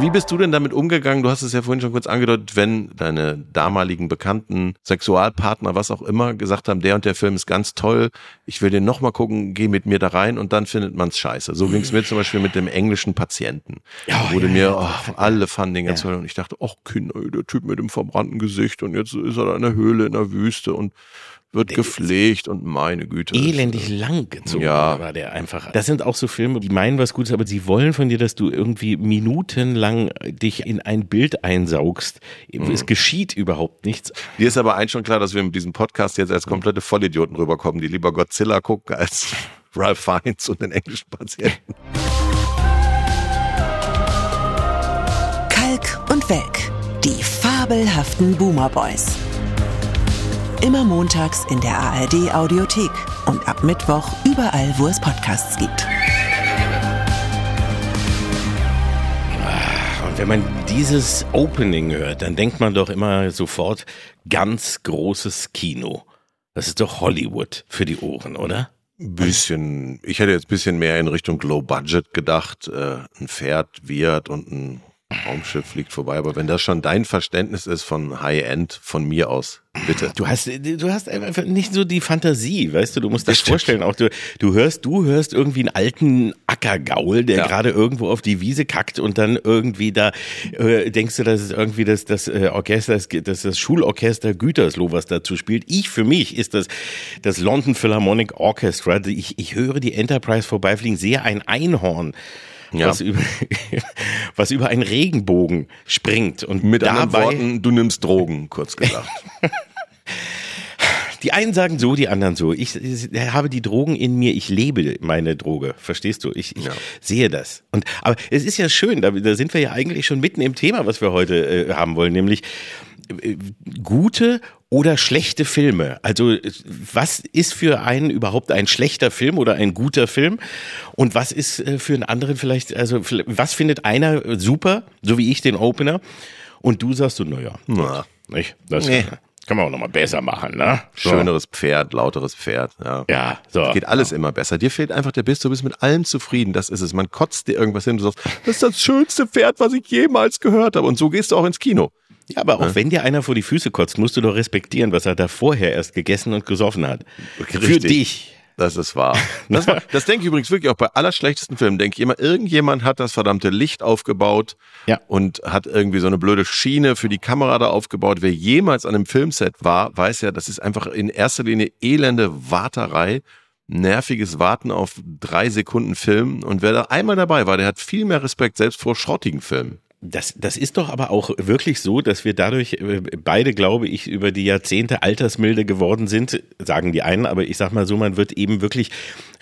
Wie bist du denn damit umgegangen? Du hast es ja vorhin schon kurz angedeutet, wenn deine damaligen Bekannten, Sexualpartner, was auch immer, gesagt haben, der und der Film ist ganz toll, ich will den nochmal gucken, geh mit mir da rein und dann findet man's scheiße. So ging es mir zum Beispiel mit dem englischen Patienten. Ja, wurde ja, mir, oh, alle fanden den ganz toll und ich dachte, ach Kinder, der Typ mit dem verbrannten Gesicht und jetzt ist er da in der Höhle, in der Wüste und wird gepflegt und meine Güte. elendig lang gezogen Ja. war der einfach. Das sind auch so Filme, die meinen was Gutes, aber sie wollen von dir, dass du irgendwie minutenlang dich in ein Bild einsaugst. Mhm. Es geschieht überhaupt nichts. Dir ist aber eins schon klar, dass wir mit diesem Podcast jetzt als komplette Vollidioten rüberkommen, die lieber Godzilla gucken als Ralph Fiennes und den englischen Patienten. Kalk und Welk. Die fabelhaften Boomer Boys. Immer montags in der ARD Audiothek und ab Mittwoch überall, wo es Podcasts gibt. Und wenn man dieses Opening hört, dann denkt man doch immer sofort ganz großes Kino. Das ist doch Hollywood für die Ohren, oder? Bisschen, ich hätte jetzt ein bisschen mehr in Richtung Low Budget gedacht. Äh, ein Pferd wiehert und ein Raumschiff fliegt vorbei. Aber wenn das schon dein Verständnis ist von High End, von mir aus, bitte. Du hast, du hast einfach nicht so die Fantasie, weißt du, du musst Das stimmt. vorstellen, auch du, du hörst, du hörst irgendwie einen alten Ackergaul, der Ja. gerade irgendwo auf die Wiese kackt und dann irgendwie da, äh, denkst du, das ist irgendwie das, das äh, Orchester, das, das, das Schulorchester Gütersloh, was dazu spielt. Ich, für mich ist das, das London Philharmonic Orchestra. Ich, ich höre die Enterprise vorbeifliegen, sehe ein Einhorn. Ja. Was, über, was über einen Regenbogen springt und Mit anderen dabei, Worten, du nimmst Drogen, kurz gesagt. Die einen sagen so, die anderen so. Ich, ich habe die Drogen in mir, ich lebe meine Droge. Verstehst du? Ich, ich Ja. sehe das. Und aber es ist ja schön, da, da sind wir ja eigentlich schon mitten im Thema, was wir heute äh, haben wollen, nämlich äh, gute oder schlechte Filme. Also was ist für einen überhaupt ein schlechter Film oder ein guter Film? Und was ist äh, für einen anderen vielleicht, also was findet einer super, so wie ich den Opener? Und du sagst so, naja, Na. nicht? Das Nee. Kann man auch nochmal besser machen, ne? So. Schöneres Pferd, lauteres Pferd. Ja. Ja, so. Geht alles immer besser. Dir fehlt einfach der Biss, du bist mit allem zufrieden. Das ist es. Man kotzt dir irgendwas hin, du sagst, das ist das schönste Pferd, was ich jemals gehört habe. Und so gehst du auch ins Kino. Ja, aber auch wenn dir einer vor die Füße kotzt, musst du doch respektieren, was er da vorher erst gegessen und gesoffen hat. Für Richtig. dich. Das ist wahr. Das, war, das denke ich übrigens wirklich auch bei allerschlechtesten Filmen. Denke ich immer, irgendjemand hat das verdammte Licht aufgebaut Ja. und hat irgendwie so eine blöde Schiene für die Kamera da aufgebaut. Wer jemals an einem Filmset war, weiß ja, das ist einfach in erster Linie elende Warterei, nerviges Warten auf drei Sekunden Film. Und wer da einmal dabei war, der hat viel mehr Respekt selbst vor schrottigen Filmen. Das, das ist doch aber auch wirklich so, dass wir dadurch äh, beide, glaube ich, über die Jahrzehnte altersmilde geworden sind, sagen die einen, aber ich sag mal so, man wird eben wirklich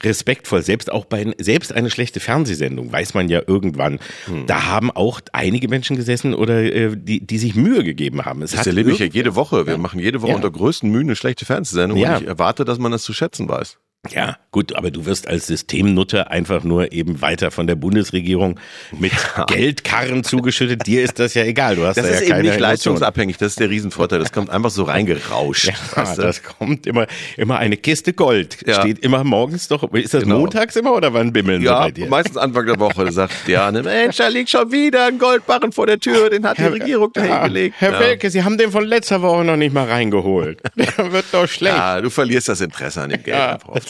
respektvoll. Selbst auch bei, selbst eine schlechte Fernsehsendung weiß man ja irgendwann. Hm. Da haben auch einige Menschen gesessen oder äh, die, die sich Mühe gegeben haben. Es Das erlebe ich ja jede Woche. Wir machen jede Woche Ja. unter größten Mühen eine schlechte Fernsehsendung Ja. und ich erwarte, dass man das zu schätzen weiß. Ja, gut, aber du wirst als Systemnutter einfach nur eben weiter von der Bundesregierung mit Geldkarren zugeschüttet. Dir ist das ja egal. Du hast Das da ist ja eben keine nicht leistungsabhängig, das ist der Riesenvorteil. Das kommt einfach so reingerauscht. Ja, weißt du? das kommt immer, immer eine Kiste Gold. Ja. Steht immer morgens doch. Ist das Genau. montags immer oder wann bimmeln sie ja bei dir? meistens Anfang der Woche sagt Diane, Mensch, da liegt schon wieder ein Goldbarren vor der Tür, den hat die Regierung da Ja, hingelegt. Herr ja. Welke, Sie haben den von letzter Woche noch nicht mal reingeholt. Der wird doch schlecht. Ja, du verlierst das Interesse an dem Geld.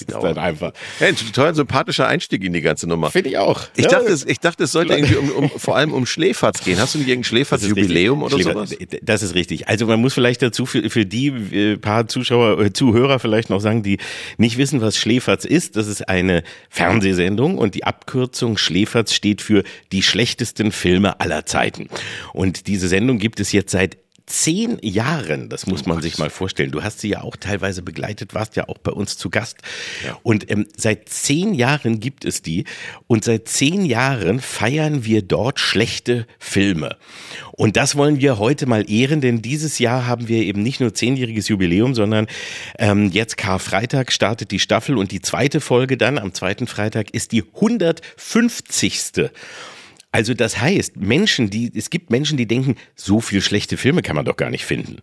Ist Dauer. dann einfach. Hey, ein total sympathischer Einstieg in die ganze Nummer. Finde ich auch. Ich Ja. dachte, es, ich dachte, es sollte irgendwie um, um, vor allem um Schläferz gehen. Hast du nicht irgendein Schläferz-Jubiläum oder richtig. sowas? Schläfer- Das ist richtig. Also man muss vielleicht dazu für, für die äh, paar Zuschauer, äh, Zuhörer vielleicht noch sagen, die nicht wissen, was Schläferz ist. Das ist eine Fernsehsendung und die Abkürzung Schläferz steht für die schlechtesten Filme aller Zeiten. Und diese Sendung gibt es jetzt seit zehn Jahren, das muss man sich mal vorstellen. Du hast sie ja auch teilweise begleitet, warst ja auch bei uns zu Gast. Und ähm, seit zehn Jahren gibt es die und seit zehn Jahren feiern wir dort schlechte Filme. Und das wollen wir heute mal ehren, denn dieses Jahr haben wir eben nicht nur zehnjähriges Jubiläum, sondern ähm, jetzt Karfreitag startet die Staffel und die zweite Folge dann am zweiten Freitag ist die 150. Also das heißt, Menschen, die, es gibt Menschen, die denken, so viel schlechte Filme kann man doch gar nicht finden.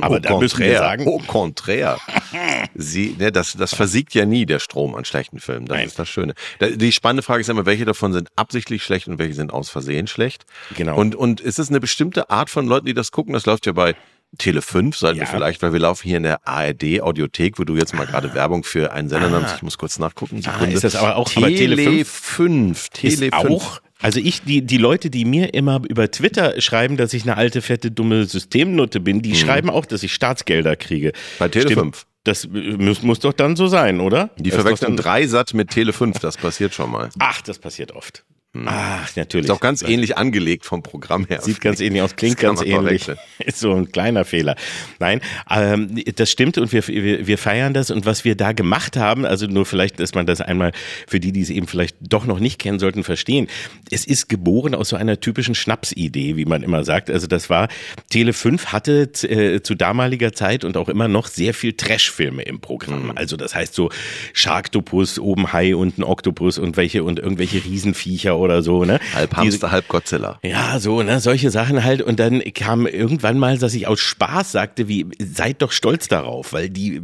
Aber au da müssen wir sagen, Au contraire. Sie, ne, das, das versiegt ja nie, der Strom an schlechten Filmen. Das Nein. ist das Schöne. Da- Die spannende Frage ist immer, welche davon sind absichtlich schlecht und welche sind aus Versehen schlecht. Genau. Und, und ist es eine bestimmte Art von Leuten, die das gucken? Das läuft ja bei Tele 5, sollten wir Ja. vielleicht, weil wir laufen hier in der ARD Audiothek, wo du jetzt mal gerade Werbung für einen Sender nennst. Ich muss kurz nachgucken. Sekunde. Ah. ist das aber auch- aber Tele, Tele 5. Tele ist 5. auch, also ich, die, die Leute, die mir immer über Twitter schreiben, dass ich eine alte, fette, dumme Systemnutte bin, die schreiben auch, dass ich Staatsgelder kriege. Mhm. Bei Tele Stimmt. 5. Das äh, muss, muss doch dann so sein, oder? Die Das verwechseln Dreisat mit Tele 5, das passiert schon mal. Ach, das passiert oft. Ach, natürlich. Ist auch ganz ähnlich angelegt vom Programm her. Sieht ganz ähnlich aus, klingt ganz ähnlich. Ist so ein kleiner Fehler. Nein, ähm, das stimmt und wir, wir, wir feiern das. Und was wir da gemacht haben, also nur vielleicht, dass man das einmal für die, die es eben vielleicht doch noch nicht kennen sollten, verstehen. Es ist geboren aus so einer typischen Schnapsidee, wie man immer sagt. Also das war, Tele 5 hatte äh, zu damaliger Zeit und auch immer noch sehr viel Trashfilme im Programm. Also das heißt so Sharktopus, oben Hai, unten Oktopus und welche und irgendwelche Riesenviecher oder so. Ne? Halb Diese- Hamster, halb Godzilla. ja, so, ne, solche Sachen halt. Und dann kam irgendwann mal, dass ich aus Spaß sagte, wie, seid doch stolz darauf, weil die,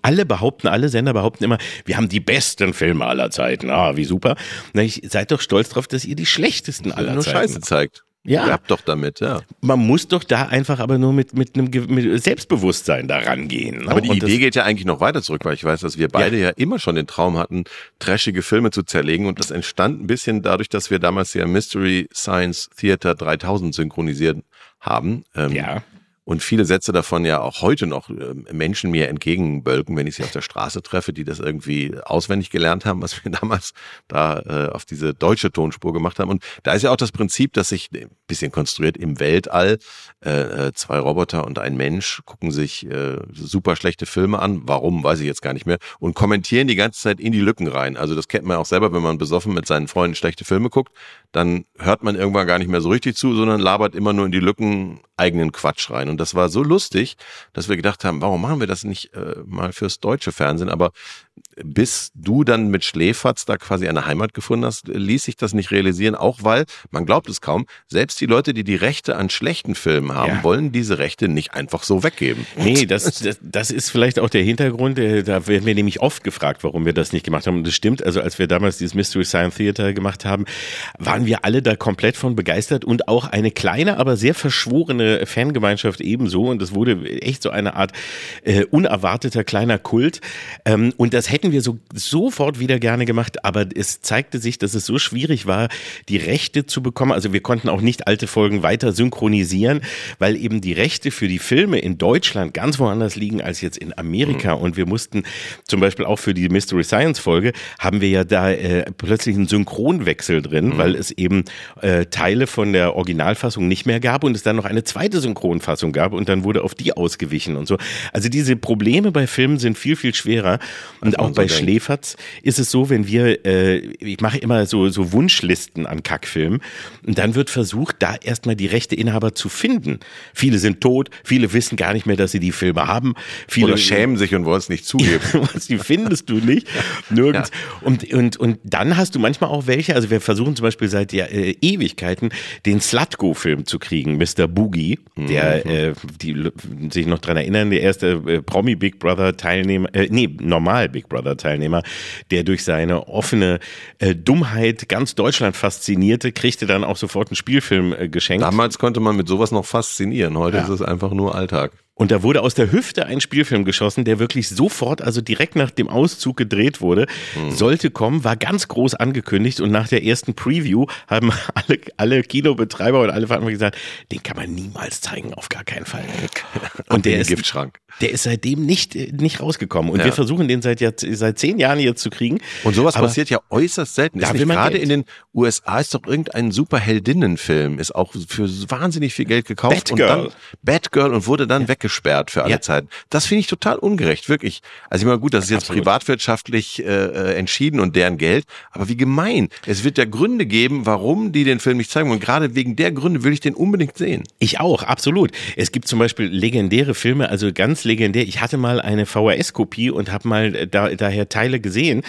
alle behaupten, alle Sender behaupten immer, wir haben die besten Filme aller Zeiten. Ah, wie super. Na, ich, seid doch stolz darauf, dass ihr die schlechtesten aller Nur Zeiten Scheiße zeigt. Ja. Habt doch damit, ja. Man muss doch da einfach aber nur mit, mit einem mit Selbstbewusstsein da rangehen. Ne? Aber die Und Idee geht ja eigentlich noch weiter zurück, weil ich weiß, dass wir beide ja. immer schon den Traum hatten, trashige Filme zu zerlegen. Und das entstand ein bisschen dadurch, dass wir damals ja Mystery Science Theater 3000 synchronisiert haben. Ähm, Ja. Und viele Sätze davon ja auch heute noch ähm, Menschen mir entgegenbölken, wenn ich sie auf der Straße treffe, die das irgendwie auswendig gelernt haben, was wir damals da äh, auf diese deutsche Tonspur gemacht haben. Und da ist ja auch das Prinzip, dass sich ein bisschen konstruiert im Weltall äh, äh, zwei Roboter und ein Mensch gucken sich äh, super schlechte Filme an. Warum, weiß ich jetzt gar nicht mehr. Und kommentieren die ganze Zeit in die Lücken rein. Also das kennt man auch selber, wenn man besoffen mit seinen Freunden schlechte Filme guckt, dann hört man irgendwann gar nicht mehr so richtig zu, sondern labert immer nur in die Lücken eigenen Quatsch rein. Und das war so lustig, dass wir gedacht haben, warum machen wir das nicht äh, mal fürs deutsche Fernsehen? Aber bis du dann mit Schläferz da quasi eine Heimat gefunden hast, ließ sich das nicht realisieren, auch weil, man glaubt es kaum, selbst die Leute, die die Rechte an schlechten Filmen haben, Ja. wollen diese Rechte nicht einfach so weggeben. Nee, das, das, das ist vielleicht auch der Hintergrund. äh, Da werden wir nämlich oft gefragt, warum wir das nicht gemacht haben. Und das stimmt. Also als wir damals dieses Mystery Science Theater gemacht haben, waren wir alle da komplett von begeistert und auch eine kleine, aber sehr verschworene Fangemeinschaft ebenso. Und das wurde echt so eine Art äh, unerwarteter kleiner Kult. Ähm, und das hätten wir so sofort wieder gerne gemacht. Aber es zeigte sich, dass es so schwierig war, die Rechte zu bekommen. Also wir konnten auch nicht alte Folgen weiter synchronisieren, weil eben die Rechte für die Filme in Deutschland ganz woanders liegen als jetzt in Amerika. Und wir mussten zum Beispiel auch für die Mystery Science Folge haben wir ja da äh, plötzlich einen Synchronwechsel drin, weil es eben äh, Teile von der Originalfassung nicht mehr gab und es dann noch eine zweite Synchronfassung gab und dann wurde auf die ausgewichen und so. Also diese Probleme bei Filmen sind viel, viel schwerer. Und auch bei. Schläferz ist es so, wenn wir, äh, ich mache immer so, so Wunschlisten an Kackfilmen und dann wird versucht, da erstmal die Rechteinhaber zu finden. Viele sind tot, viele wissen gar nicht mehr, dass sie die Filme haben. Viele Oder schämen sich und wollen es nicht zugeben. die findest du nicht nirgends und und und dann hast du manchmal auch welche also wir versuchen zum Beispiel seit ja, äh, Ewigkeiten den Slutgo Film zu kriegen Mr. Boogie der äh, die sich noch dran erinnern der erste äh, Promi Big Brother Teilnehmer äh, nee normal Big Brother Teilnehmer der durch seine offene äh, Dummheit ganz Deutschland faszinierte kriegte dann auch sofort einen Spielfilm äh, geschenkt Damals konnte man mit sowas noch faszinieren. Heute ist es einfach nur Alltag. Und da wurde aus der Hüfte ein Spielfilm geschossen, der wirklich sofort, also direkt nach dem Auszug gedreht wurde, sollte kommen, war ganz groß angekündigt und nach der ersten Preview haben alle, alle Kinobetreiber und alle Veranstalter gesagt, den kann man niemals zeigen, auf gar keinen Fall. Und der ist, Giftschrank. der ist seitdem nicht, äh, nicht rausgekommen. Und Ja. wir versuchen den seit, seit zehn Jahren jetzt zu kriegen. Und sowas Aber- passiert ja äußerst selten. Da Ist gerade in den USA ist doch irgendein Superheldinnenfilm, ist auch für wahnsinnig viel Geld gekauft Batgirl. und dann Batgirl und wurde dann weggeschmissen. Weggesperrt für alle Ja. Zeiten. Das finde ich total ungerecht, wirklich. Also ich meine, gut, das ist jetzt Absolut. privatwirtschaftlich äh, äh, entschieden und deren Geld, aber wie gemein. Es wird ja Gründe geben, warum die den Film nicht zeigen. Und gerade wegen der Gründe will ich den unbedingt sehen. Ich auch, absolut. Es gibt zum Beispiel legendäre Filme, also ganz legendär. Ich hatte mal eine VHS-Kopie und habe mal äh, da, daher Teile gesehen.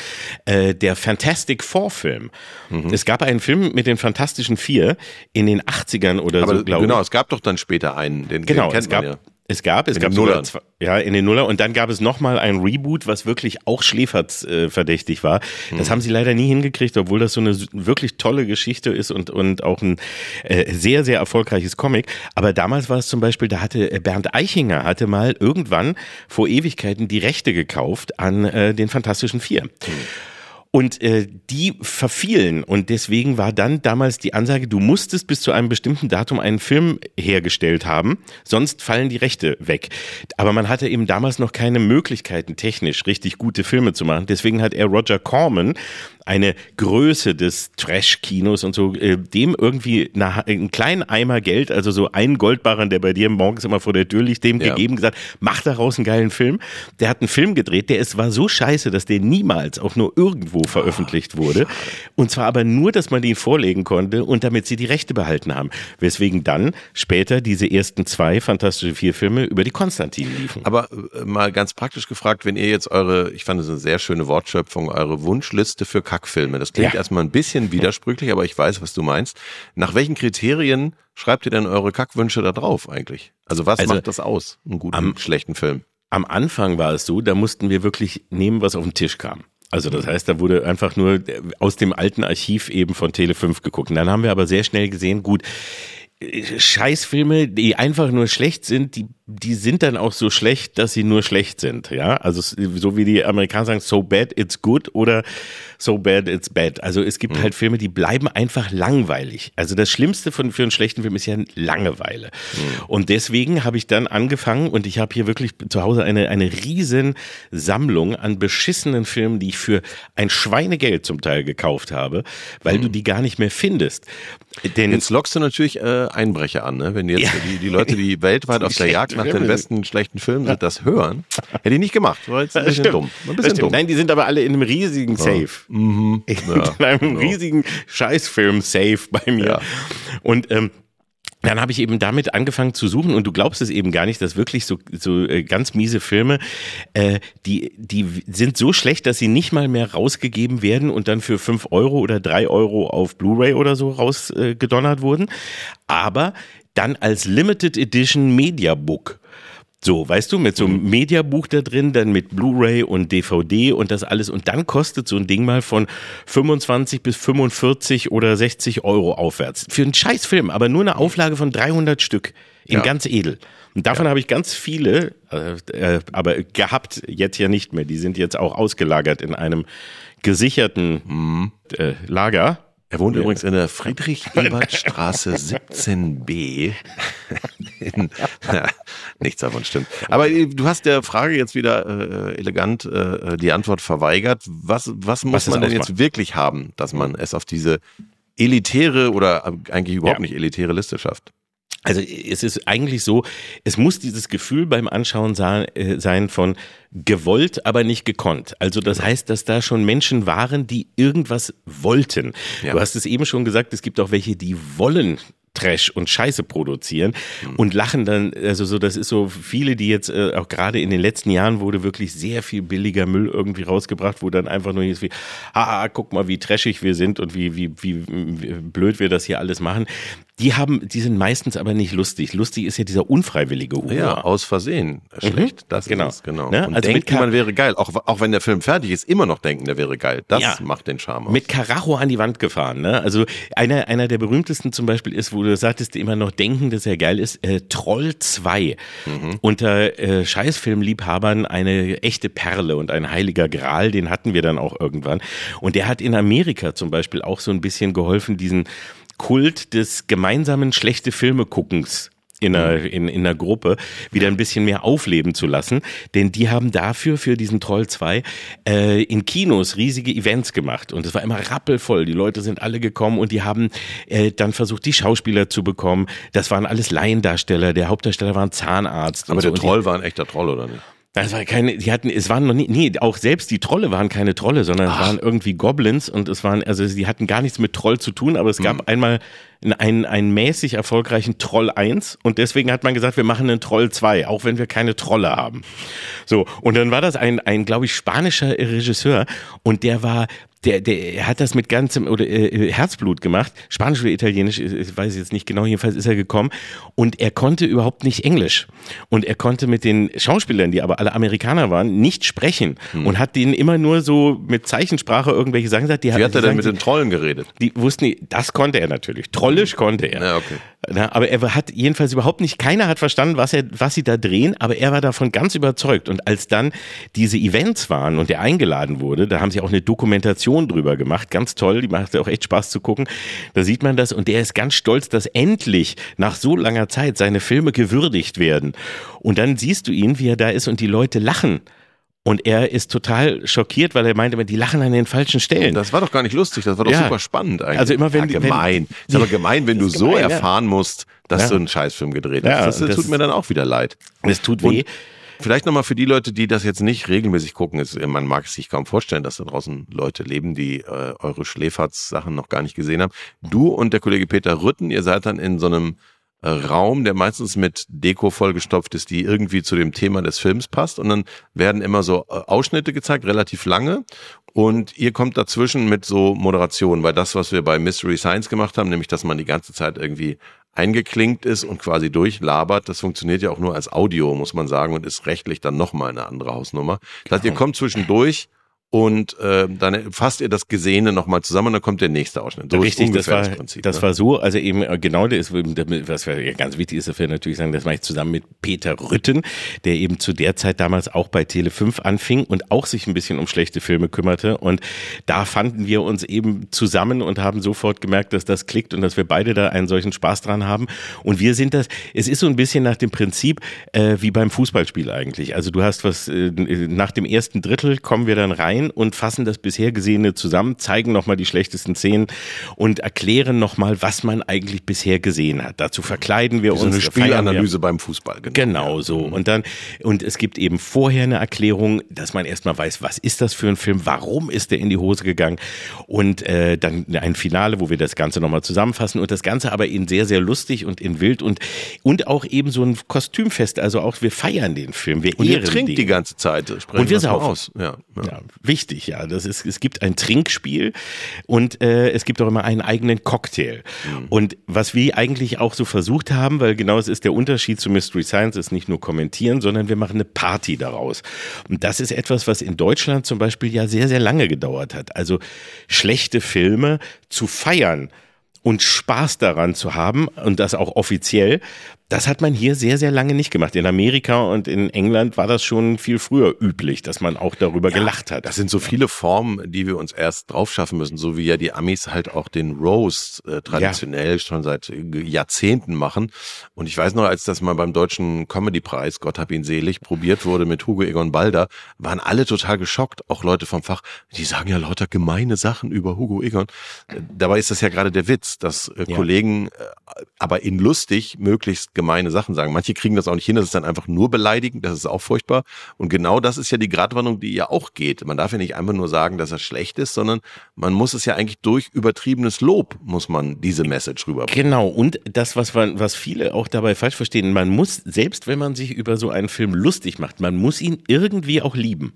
Äh, der Fantastic Four-Film. Mhm. Es gab einen Film mit den Fantastischen Vier in den 80ern oder Aber so, glaube genau, ich. es gab doch dann später einen, den, Genau, den kennt es gab, man ja. Es gab, es In gab den sogar ja in den Nuller und dann gab es noch mal ein Reboot, was wirklich auch Schläferz äh, verdächtig war. Das Mhm. haben sie leider nie hingekriegt, obwohl das so eine wirklich tolle Geschichte ist und und auch ein äh, sehr sehr erfolgreiches Comic. Aber damals war es zum Beispiel, da hatte äh, Bernd Eichinger hatte mal irgendwann vor Ewigkeiten die Rechte gekauft an äh, den Fantastischen Vier. Und äh, die verfielen und deswegen war dann damals die Ansage, du musstest bis zu einem bestimmten Datum einen Film hergestellt haben, sonst fallen die Rechte weg. Aber man hatte eben damals noch keine Möglichkeiten, technisch richtig gute Filme zu machen. Deswegen hat er Roger Corman, eine Größe des Trash-Kinos und so, äh, dem irgendwie nach, einen kleinen Eimer Geld, also so einen Goldbarren, der bei dir morgens immer vor der Tür liegt, dem Ja. gegeben, gesagt, mach daraus einen geilen Film. Der hat einen Film gedreht, der ist, war so scheiße, dass der niemals auch nur irgendwo veröffentlicht wurde. Und zwar aber nur, dass man den vorlegen konnte und damit sie die Rechte behalten haben. Weswegen dann später diese ersten zwei Fantastische Vier Filme über die Konstantin liefen. Aber äh, mal ganz praktisch gefragt, wenn ihr jetzt eure, ich fand das eine sehr schöne Wortschöpfung, eure Wunschliste für Kackfilme, das klingt Ja. erstmal ein bisschen widersprüchlich, aber ich weiß, was du meinst. Nach welchen Kriterien schreibt ihr denn eure Kackwünsche da drauf eigentlich? Also was Also, macht das aus, einen guten, am- schlechten Film? Am Anfang war es so, da mussten wir wirklich nehmen, was auf den Tisch kam. Also das heißt, da wurde einfach nur aus dem alten Archiv eben von Tele 5 geguckt. Und dann haben wir aber sehr schnell gesehen, gut, äh, Scheißfilme, die einfach nur schlecht sind, die, die sind dann auch so schlecht, dass sie nur schlecht sind. Ja, also so wie die Amerikaner sagen, so bad it's good oder so bad it's bad. Also es gibt halt Filme, die bleiben einfach langweilig. Also das Schlimmste von, für einen schlechten Film ist ja Langeweile. Und deswegen habe ich dann angefangen und ich habe hier wirklich zu Hause eine, eine riesen Sammlung an beschissenen Filmen, die ich für ein Schweinegeld zum Teil gekauft habe, weil du die gar nicht mehr findest. Denn Jetzt lockst du natürlich äh, Einbrecher an, ne? Wenn jetzt Ja. die, die Leute, die weltweit auf der Jagd nach den besten schlechten Filmen sind, das hören, hätte ich nicht gemacht. War jetzt ein Das bisschen stimmt. dumm. Ein bisschen dumm. Nein, die sind aber alle in einem riesigen Safe. Mhm. In einem riesigen Scheißfilm-Safe bei mir. Ja. Und ähm, dann habe ich eben damit angefangen zu suchen und du glaubst es eben gar nicht, dass wirklich so, so äh, ganz miese Filme, äh, die, die sind so schlecht, dass sie nicht mal mehr rausgegeben werden und dann für fünf Euro oder drei Euro auf Blu-ray oder so rausgedonnert äh, wurden, aber dann als Limited Edition Mediabook. So, weißt du, mit so einem Mediabuch da drin, dann mit Blu-ray und DVD und das alles. Und dann kostet so ein Ding mal von 25 bis 45 oder 60 Euro aufwärts. Für einen Scheißfilm, aber nur eine Auflage von 300 Stück. In Ja. ganz edel. Und davon habe ich ganz viele, äh, äh, aber gehabt jetzt ja nicht mehr. Die sind jetzt auch ausgelagert in einem gesicherten äh, Lager. Er wohnt übrigens in der Friedrich-Ebert-Straße 17b. In, ja, nichts davon stimmt. Aber äh, du hast der Frage jetzt wieder äh, elegant äh, die Antwort verweigert. Was, was muss Was man denn ausmacht. jetzt wirklich haben, dass man es auf diese elitäre oder eigentlich überhaupt Ja. nicht elitäre Liste schafft? Also es ist eigentlich so, es muss dieses Gefühl beim Anschauen sein, äh, sein von gewollt, aber nicht gekonnt. Also das heißt, dass da schon Menschen waren, die irgendwas wollten. Ja. Du hast es eben schon gesagt, es gibt auch welche, die wollen Trash und Scheiße produzieren und lachen dann, also so, das ist so viele, die jetzt äh, auch gerade in den letzten Jahren wurde wirklich sehr viel billiger Müll irgendwie rausgebracht, wo dann einfach nur hieß wie, ah, guck mal, wie trashig wir sind und wie, wie, wie blöd wir das hier alles machen. Die haben, die sind meistens aber nicht lustig. Lustig ist ja dieser unfreiwillige Humor. Ja, aus Versehen schlecht. Das Genau. ist es, genau. Ne? Und Also mit denken, man wäre geil. Auch, auch wenn der Film fertig ist, immer noch denken, der wäre geil. Das Ja. macht den Charme aus. Mit Karacho an die Wand gefahren. Ne? Also einer, einer der berühmtesten zum Beispiel ist, wo du sagtest, immer noch denken, dass er geil ist, äh, Troll 2. Unter äh, Scheißfilmliebhabern eine echte Perle und ein heiliger Gral, den hatten wir dann auch irgendwann. Und der hat in Amerika zum Beispiel auch so ein bisschen geholfen, diesen Kult des gemeinsamen schlechte Filme guckens in einer, in, in einer Gruppe wieder ein bisschen mehr aufleben zu lassen. Denn die haben dafür, für diesen Troll 2, äh, in Kinos riesige Events gemacht. Und es war immer rappelvoll. Die Leute sind alle gekommen und die haben äh, dann versucht, die Schauspieler zu bekommen. Das waren alles Laiendarsteller. Der Hauptdarsteller war ein Zahnarzt. Aber der so. Troll war ein echter Troll, oder nicht? Das war keine, die hatten, es waren noch nie, nee, auch selbst die Trolle waren keine Trolle, sondern es waren irgendwie Goblins und es waren, also die hatten gar nichts mit Troll zu tun, aber es gab Mhm. einmal einen, einen mäßig erfolgreichen Troll 1 und deswegen hat man gesagt, wir machen einen Troll 2, auch wenn wir keine Trolle haben. So, und dann war das ein, ein glaube ich, spanischer Regisseur und der war, der, der er hat das mit ganzem oder äh, Herzblut gemacht, Spanisch oder Italienisch, ich, ich weiß jetzt nicht genau, jedenfalls ist er gekommen und er konnte überhaupt nicht Englisch und er konnte mit den Schauspielern, die aber alle Amerikaner waren, nicht sprechen und hat denen immer nur so mit Zeichensprache irgendwelche Sachen gesagt. Die Hm. Wie hat er denn sagen mit den Trollen geredet? die wussten, das konnte er natürlich. Trollisch konnte er. Ja, okay. Na, aber er hat jedenfalls überhaupt nicht, keiner hat verstanden, was er, was sie da drehen, aber er war davon ganz überzeugt. Und als dann diese Events waren und er eingeladen wurde, da haben sie auch eine Dokumentation drüber gemacht, ganz toll, die machte auch echt Spaß zu gucken. Da sieht man das und der ist ganz stolz, dass endlich nach so langer Zeit seine Filme gewürdigt werden. Und dann siehst du ihn, wie er da ist und die Leute lachen. Und er ist total schockiert, weil er meinte, die lachen an den falschen Stellen. Das war doch gar nicht lustig, das war doch Ja. super spannend eigentlich. Also immer wenn- ja, gemein. wenn- ist aber gemein, wenn du so gemein, ja. erfahren musst, dass Ja. du einen Scheißfilm gedreht Ja, hast. Das, das- tut mir dann auch wieder leid. Es tut Und weh. Vielleicht nochmal für die Leute, die das jetzt nicht regelmäßig gucken, ist, man mag es sich kaum vorstellen, dass da draußen Leute leben, die äh, eure Schläferz-Sachen noch gar nicht gesehen haben. Du und der Kollege Peter Rütten, ihr seid dann in so einem Raum, der meistens mit Deko vollgestopft ist, die irgendwie zu dem Thema des Films passt. Und dann werden immer so äh, Ausschnitte gezeigt, relativ lange. Und ihr kommt dazwischen mit so Moderationen, weil das, was wir bei Mystery Science gemacht haben, nämlich, dass man die ganze Zeit irgendwie eingeklinkt ist und quasi durchlabert, das funktioniert ja auch nur als Audio, muss man sagen, und ist rechtlich dann nochmal eine andere Hausnummer. Das heißt, ihr kommt zwischendurch und äh, dann fasst ihr das Gesehene nochmal zusammen und dann kommt der nächste Ausschnitt. So Richtig, das war, Prinzip. das ne? war so, also eben äh, genau das, was ganz wichtig ist, wir natürlich sagen, das mache ich zusammen mit Peter Rütten, der eben zu der Zeit damals auch bei Tele 5 anfing und auch sich ein bisschen um schlechte Filme kümmerte und da fanden wir uns eben zusammen und haben sofort gemerkt, dass das klickt und dass wir beide da einen solchen Spaß dran haben und wir sind das, es ist so ein bisschen nach dem Prinzip äh, wie beim Fußballspiel eigentlich, also du hast was, äh, nach dem ersten Drittel kommen wir dann rein und fassen das bisher Gesehene zusammen, zeigen nochmal die schlechtesten Szenen und erklären nochmal, was man eigentlich bisher gesehen hat. Dazu verkleiden wir so uns. eine feiern wir. Spielanalyse beim Fußball. Genau. Genau so. Und dann, und es gibt eben vorher eine Erklärung, dass man erstmal weiß, was ist das für ein Film, warum ist der in die Hose gegangen und äh, dann ein Finale, wo wir das Ganze nochmal zusammenfassen und das Ganze aber in sehr, sehr lustig und in wild und, und auch eben so ein Kostümfest, also auch wir feiern den Film, wir Und ihr trinkt den. die ganze Zeit. Sprechen Und wir saufen. Aus. Ja, ja. Ja, wichtig, ja. Das ist, es gibt ein Trinkspiel und äh, es gibt auch immer einen eigenen Cocktail. Und was wir eigentlich auch so versucht haben, weil genau es ist der Unterschied zu Mystery Science, ist nicht nur kommentieren, sondern wir machen eine Party daraus. Und das ist etwas, was in Deutschland zum Beispiel ja sehr, sehr lange gedauert hat. Also schlechte Filme zu feiern und Spaß daran zu haben und das auch offiziell, das hat man hier sehr, sehr lange nicht gemacht. In Amerika und in England war das schon viel früher üblich, dass man auch darüber gelacht hat. Das sind so viele Formen, die wir uns erst drauf schaffen müssen, so wie ja die Amis halt auch den Roast äh, traditionell schon seit äh, Jahrzehnten machen. Und ich weiß noch, als das mal beim Deutschen Comedy-Preis, Gott hab ihn selig, probiert wurde mit Hugo Egon Balder, waren alle total geschockt, auch Leute vom Fach, die sagen ja lauter gemeine Sachen über Hugo Egon. Äh, Dabei ist das ja gerade der Witz, dass äh, Ja. Kollegen äh, aber in lustig möglichst gemeine Sachen sagen. Manche kriegen das auch nicht hin, das ist dann einfach nur beleidigend, das ist auch furchtbar. Und genau das ist ja die Gratwanderung, die ja auch geht. Man darf ja nicht einfach nur sagen, dass er schlecht ist, sondern man muss es ja eigentlich durch übertriebenes Lob, muss man diese Message rüberbringen. Genau, und das, was, man, was viele auch dabei falsch verstehen, man muss, selbst wenn man sich über so einen Film lustig macht, man muss ihn irgendwie auch lieben.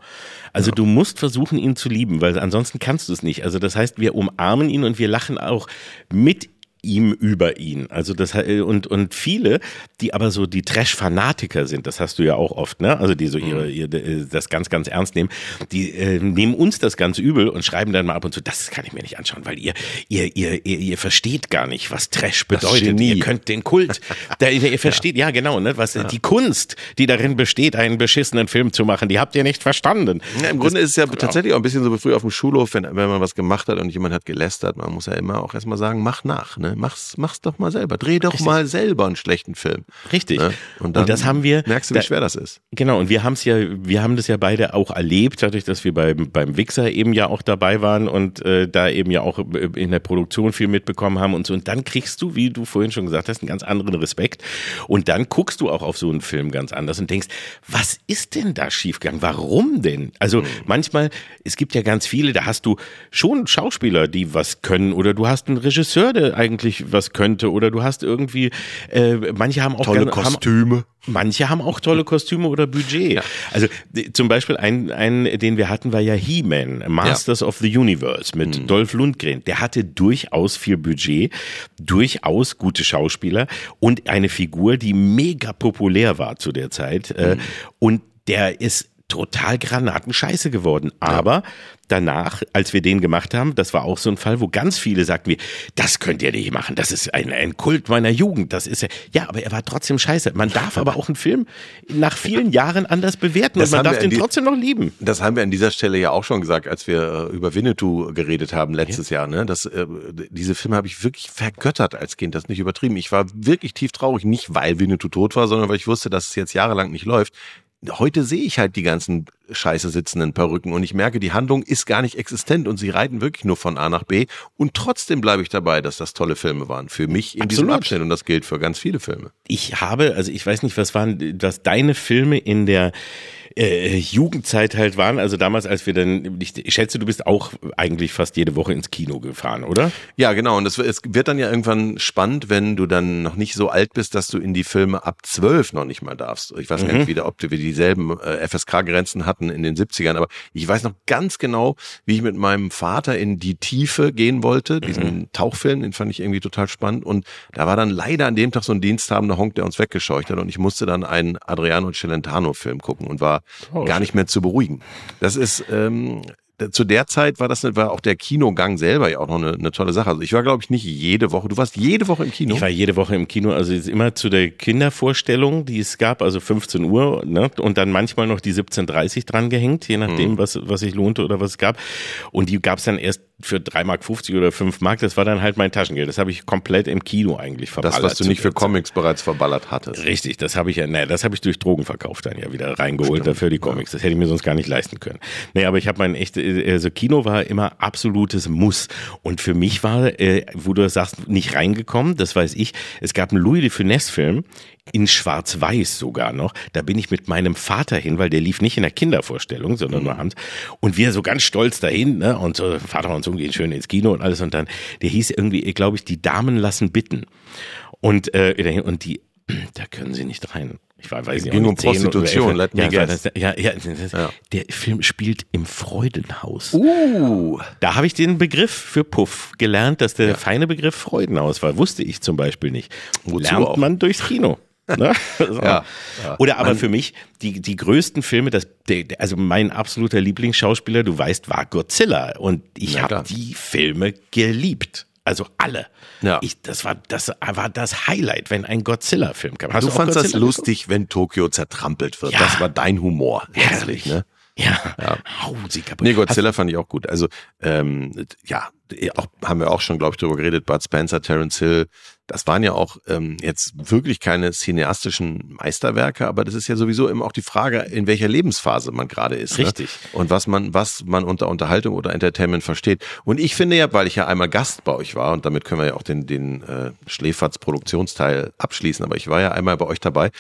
Also du musst versuchen, ihn zu lieben, weil ansonsten kannst du es nicht. Also das heißt, wir umarmen ihn und wir lachen auch mit ihm über ihn. Also das und und viele, die aber so die Trash-Fanatiker sind, das hast du ja auch oft, ne? Also die so ihre, ihr, das ganz ganz ernst nehmen, die äh, nehmen uns das ganz übel und schreiben dann mal ab und zu, das kann ich mir nicht anschauen, weil ihr ihr ihr ihr, ihr versteht gar nicht, was Trash bedeutet. Ihr könnt den Kult, der, ihr versteht ja genau, ne? Was die Kunst, die darin besteht, einen beschissenen Film zu machen, die habt ihr nicht verstanden. Ja, Im Grunde ist es ja tatsächlich auch ein bisschen so wie früher auf dem Schulhof, wenn, wenn man was gemacht hat und jemand hat gelästert, man muss ja immer auch erstmal sagen, mach nach. Ne? Ne? Mach's, mach's doch mal selber. Dreh doch Richtig. mal selber einen schlechten Film. Richtig. Ne? Und, das haben wir. Merkst du, wie da- schwer das ist? Genau, und wir haben es ja, wir haben das ja beide auch erlebt, dadurch, dass wir beim, beim Wixer eben ja auch dabei waren und äh, da eben ja auch äh, in der Produktion viel mitbekommen haben und so. Und dann kriegst du, wie du vorhin schon gesagt hast, einen ganz anderen Respekt. Und dann guckst du auch auf so einen Film ganz anders und denkst, was ist denn da schiefgegangen? Warum denn? Also Mhm. manchmal, es gibt ja ganz viele, da hast du schon Schauspieler, die was können, oder du hast einen Regisseur, der eigentlich was könnte, oder du hast irgendwie, äh, manche haben auch Tolle gerne- haben, Kostüme. Manche haben auch tolle Kostüme oder Budget. Also d- zum Beispiel ein, ein, den wir hatten, war ja He-Man, Masters of the Universe mit Dolph Lundgren. Der hatte durchaus viel Budget, durchaus gute Schauspieler und eine Figur, die mega populär war zu der Zeit. Äh, und der ist total granatenscheiße geworden. Aber danach, als wir den gemacht haben, das war auch so ein Fall, wo ganz viele sagten wie, das könnt ihr nicht machen, das ist ein, ein Kult meiner Jugend, das ist ja, ja, aber er war trotzdem scheiße. Man darf aber auch einen Film nach vielen Jahren anders bewerten Das und man darf den die- trotzdem noch lieben. Das haben wir an dieser Stelle ja auch schon gesagt, als wir äh, über Winnetou geredet haben letztes Jahr. Ne? Das, äh, diese Filme habe ich wirklich vergöttert als Kind, das ist nicht übertrieben. Ich war wirklich tief traurig, nicht weil Winnetou tot war, sondern weil ich wusste, dass es jetzt jahrelang nicht läuft. Heute sehe ich halt die ganzen scheiße sitzenden Perücken und ich merke, die Handlung ist gar nicht existent und sie reiten wirklich nur von A nach B und trotzdem bleibe ich dabei, dass das tolle Filme waren. Für mich in diesem Absolut. Abschnitt und das gilt für ganz viele Filme. Ich habe, also ich weiß nicht, was waren, was deine Filme in der äh, Jugendzeit halt waren. Also damals, als wir dann, ich, ich schätze, du bist auch eigentlich fast jede Woche ins Kino gefahren, oder? Ja, genau. Und es, es wird dann ja irgendwann spannend, wenn du dann noch nicht so alt bist, dass du in die Filme ab zwölf noch nicht mal darfst. Ich weiß gar nicht wieder, ob wir dieselben äh, FSK-Grenzen hatten in den 70ern, aber ich weiß noch ganz genau, wie ich mit meinem Vater in die Tiefe gehen wollte, diesen Tauchfilm, den fand ich irgendwie total spannend. Und da war dann leider an dem Tag so ein diensthabender Honk, der uns weggescheucht hat und ich musste dann einen Adriano Celentano-Film gucken und war Oh, gar nicht mehr zu beruhigen. Das ist ähm, zu der Zeit war das war auch der Kinogang selber ja auch noch eine, eine tolle Sache. Also ich war glaube ich nicht jede Woche. Du warst jede Woche im Kino. Ich war jede Woche im Kino, also immer zu der Kindervorstellung, die es gab, also 15 Uhr, ne? und dann manchmal noch die 17.30 dran gehängt, je nachdem, was, was sich lohnte oder was es gab. Und die gab es dann erst für 3,50 Mark oder 5 Mark. Das war dann halt mein Taschengeld. Das habe ich komplett im Kino eigentlich verballert. das, was du nicht für. Comics bereits verballert hattest. Richtig, das habe ich ja, ne, das habe ich durch Drogenverkauf dann ja wieder reingeholt dafür die Comics. Das hätte ich mir sonst gar nicht leisten können. Nee, aber ich habe mein echt, äh, also Kino war immer absolutes Muss. Und für mich war, äh, wo du sagst, nicht reingekommen, das weiß ich, es gab einen Louis de Funès-Film, in Schwarz-Weiß sogar noch. Da bin ich mit meinem Vater hin, weil der lief nicht in der Kindervorstellung, sondern nur abends. Und wir so ganz stolz dahin, ne? Und so, Vater und Sohn gehen schön ins Kino und alles. Und dann, der hieß irgendwie, glaube ich, die Damen lassen bitten. Und, äh, und die, da können sie nicht rein. Ich war, weiß nicht, Ging um nicht, 10 oder Prostitution, 11. let me ja, guess. ja, ja, Ja. der Film spielt im Freudenhaus. Uh, Da habe ich den Begriff für Puff gelernt, dass der feine Begriff Freudenhaus war. Wusste ich zum Beispiel nicht. Wozu Lernt auch? man durchs Kino. Ne? So. Ja, ja. Oder aber für mich, die, die größten Filme, das, der, also mein absoluter Lieblingsschauspieler, du weißt, war Godzilla. Und ich habe die Filme geliebt. Also alle. Ja. Ich, das, war, das war das Highlight, wenn ein Godzilla-Film kam. Hast du auch fandst das lustig, wenn Tokio zertrampelt wird. Ja. Das war dein Humor. Herrlich. ne? Ja. Hau sie kaputt. Nee, Godzilla fand ich auch gut. Also, ähm, ja, auch, haben wir auch schon, glaube ich, drüber geredet. Bud Spencer, Terence Hill, das waren ja auch ähm, jetzt wirklich keine cineastischen Meisterwerke, aber das ist ja sowieso immer auch die Frage, in welcher Lebensphase man gerade ist. Richtig. Ne? Und was man, was man unter Unterhaltung oder Entertainment versteht. Und ich finde ja, weil ich ja einmal Gast bei euch war, und damit können wir ja auch den, den äh, Schläferz Produktionsteil abschließen, aber ich war ja einmal bei euch dabei.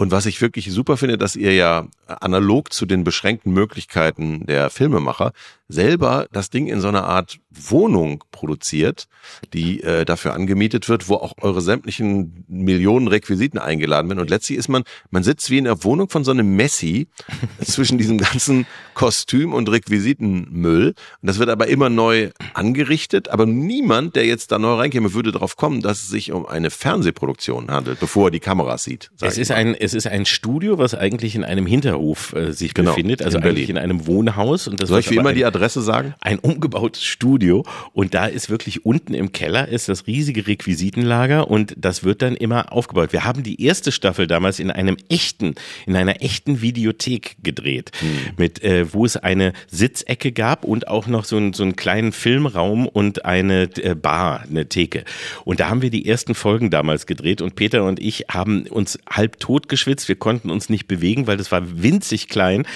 Und was ich wirklich super finde, dass ihr ja analog zu den beschränkten Möglichkeiten der Filmemacher selber das Ding in so einer Art Wohnung produziert, die äh, dafür angemietet wird, wo auch eure sämtlichen Millionen Requisiten eingeladen werden. Und letztlich ist man, man sitzt wie in der Wohnung von so einem Messi zwischen diesem ganzen Kostüm und Requisitenmüll. Und das wird aber immer neu angerichtet. Aber niemand, der jetzt da neu reinkäme, würde darauf kommen, dass es sich um eine Fernsehproduktion handelt, bevor er die Kameras sieht. Es ist mal. ein, es ist ein Studio, was eigentlich in einem Hinterhof äh, sich Genau, befindet, also in eigentlich in einem Wohnhaus. Und das Soll ich wie immer die Adresse Adresse sagen? Ein umgebautes Studio und da ist wirklich unten im Keller ist das riesige Requisitenlager und das wird dann immer aufgebaut. Wir haben die erste Staffel damals in einem echten, in einer echten Videothek gedreht, hm. mit äh, wo es eine Sitzecke gab und auch noch so, ein, so einen kleinen Filmraum und eine äh, Bar, eine Theke. Und da haben wir die ersten Folgen damals gedreht und Peter und ich haben uns halb tot geschwitzt. Wir konnten uns nicht bewegen, weil das war winzig klein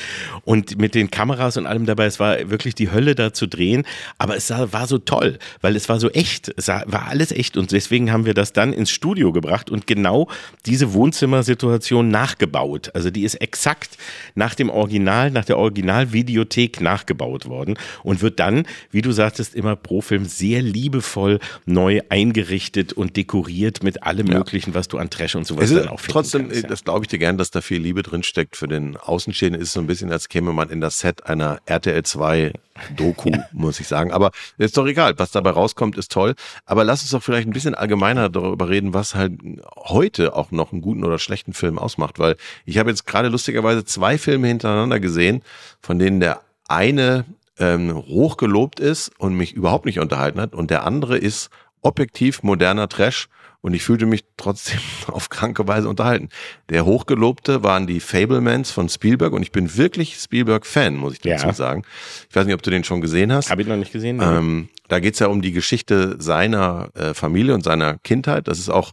und mit den Kameras und allem dabei, es war wirklich die Hölle da zu drehen, aber es war so toll, weil es war so echt, es war alles echt und deswegen haben wir das dann ins Studio gebracht und genau diese Wohnzimmersituation nachgebaut. Also die ist exakt nach dem Original, nach der Originalvideothek nachgebaut worden und wird dann, wie du sagtest, immer pro Film sehr liebevoll neu eingerichtet und dekoriert mit allem ja. möglichen, was du an Trash und sowas dann auch findest. Trotzdem, kannst, ja. das glaube ich dir gern, dass da viel Liebe drin steckt. Für den Außenstehenden ist es so ein bisschen, als käme man in das Set einer RTL 2 Doku, muss ich sagen. Aber ist doch egal, was dabei rauskommt, ist toll. Aber lass uns doch vielleicht ein bisschen allgemeiner darüber reden, was halt heute auch noch einen guten oder schlechten Film ausmacht. Weil ich habe jetzt gerade lustigerweise zwei Filme hintereinander gesehen, von denen der eine ähm, hochgelobt ist und mich überhaupt nicht unterhalten hat und der andere ist objektiv moderner Trash und ich fühlte mich trotzdem auf kranke Weise unterhalten. Der Hochgelobte waren die Fablemans von Spielberg und ich bin wirklich Spielberg-Fan, muss ich dazu ja. sagen. Ich weiß nicht, ob du den schon gesehen hast. Habe ich noch nicht gesehen. Ähm, da geht's ja um die Geschichte seiner äh, Familie und seiner Kindheit. Das ist auch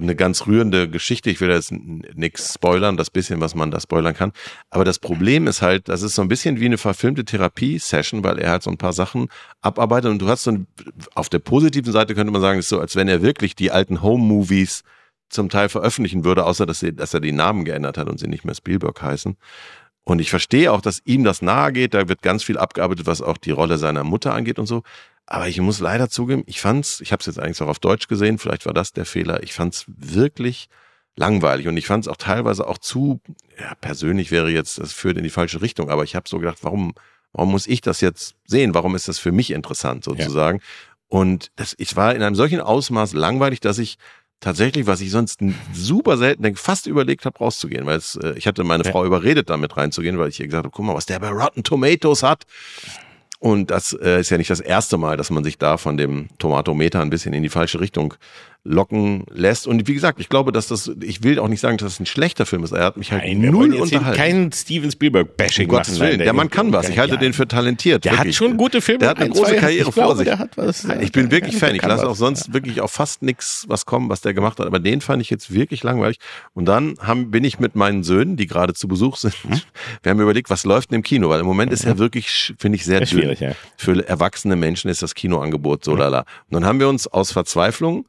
eine ganz rührende Geschichte. Ich will jetzt nichts spoilern, das bisschen, was man da spoilern kann. Aber das Problem ist halt, das ist so ein bisschen wie eine verfilmte Therapie-Session, weil er halt so ein paar Sachen abarbeitet und du hast so ein, auf der positiven Seite könnte man sagen, ist so, als wenn er wirklich die alten Home-Movies zum Teil veröffentlichen würde, außer dass, sie, dass er die Namen geändert hat und sie nicht mehr Spielberg heißen. Und ich verstehe auch, dass ihm das nahe geht. Da wird ganz viel abgearbeitet, was auch die Rolle seiner Mutter angeht und so. Aber ich muss leider zugeben, ich fand's, ich habe es jetzt eigentlich auch auf Deutsch gesehen, vielleicht war das der Fehler. Ich fand's wirklich langweilig und ich fand's auch teilweise auch zu, ja, persönlich wäre jetzt, das führt in die falsche Richtung, aber ich habe so gedacht, warum, warum muss ich das jetzt sehen? Warum ist das für mich interessant sozusagen? Ja. Und das, ich war in einem solchen Ausmaß langweilig, dass ich tatsächlich, was ich sonst super selten denke, fast überlegt habe, rauszugehen, weil es, äh, ich hatte meine ja. Frau überredet, damit reinzugehen, weil ich ihr gesagt habe, guck mal, was der bei Rotten Tomatoes hat. Und das äh, ist ja nicht das erste Mal, dass man sich da von dem Tomatometer ein bisschen in die falsche Richtung locken lässt. Und wie gesagt, ich glaube, dass das, ich will auch nicht sagen, dass das ein schlechter Film ist. Er hat mich halt Nein, null unterhalten. Kein Steven Spielberg-Bashing um Gottes Willen. Der Mann kann was. Ich halte ja. den für talentiert. Der wirklich. hat schon gute Filme. Der hat eine große Karriere vor sich. Der hat was, ich bin wirklich Fan. Ich lasse auch sonst ja. wirklich auf fast nichts was kommen, was der gemacht hat. Aber den fand ich jetzt wirklich langweilig. Und dann haben, bin ich mit meinen Söhnen, die gerade zu Besuch sind, hm? wir haben überlegt, was läuft denn im Kino? Weil im Moment ist ja mhm. wirklich, finde ich, sehr dünn. Ja. Für erwachsene Menschen ist das Kinoangebot so lala. Und dann haben wir uns aus Verzweiflung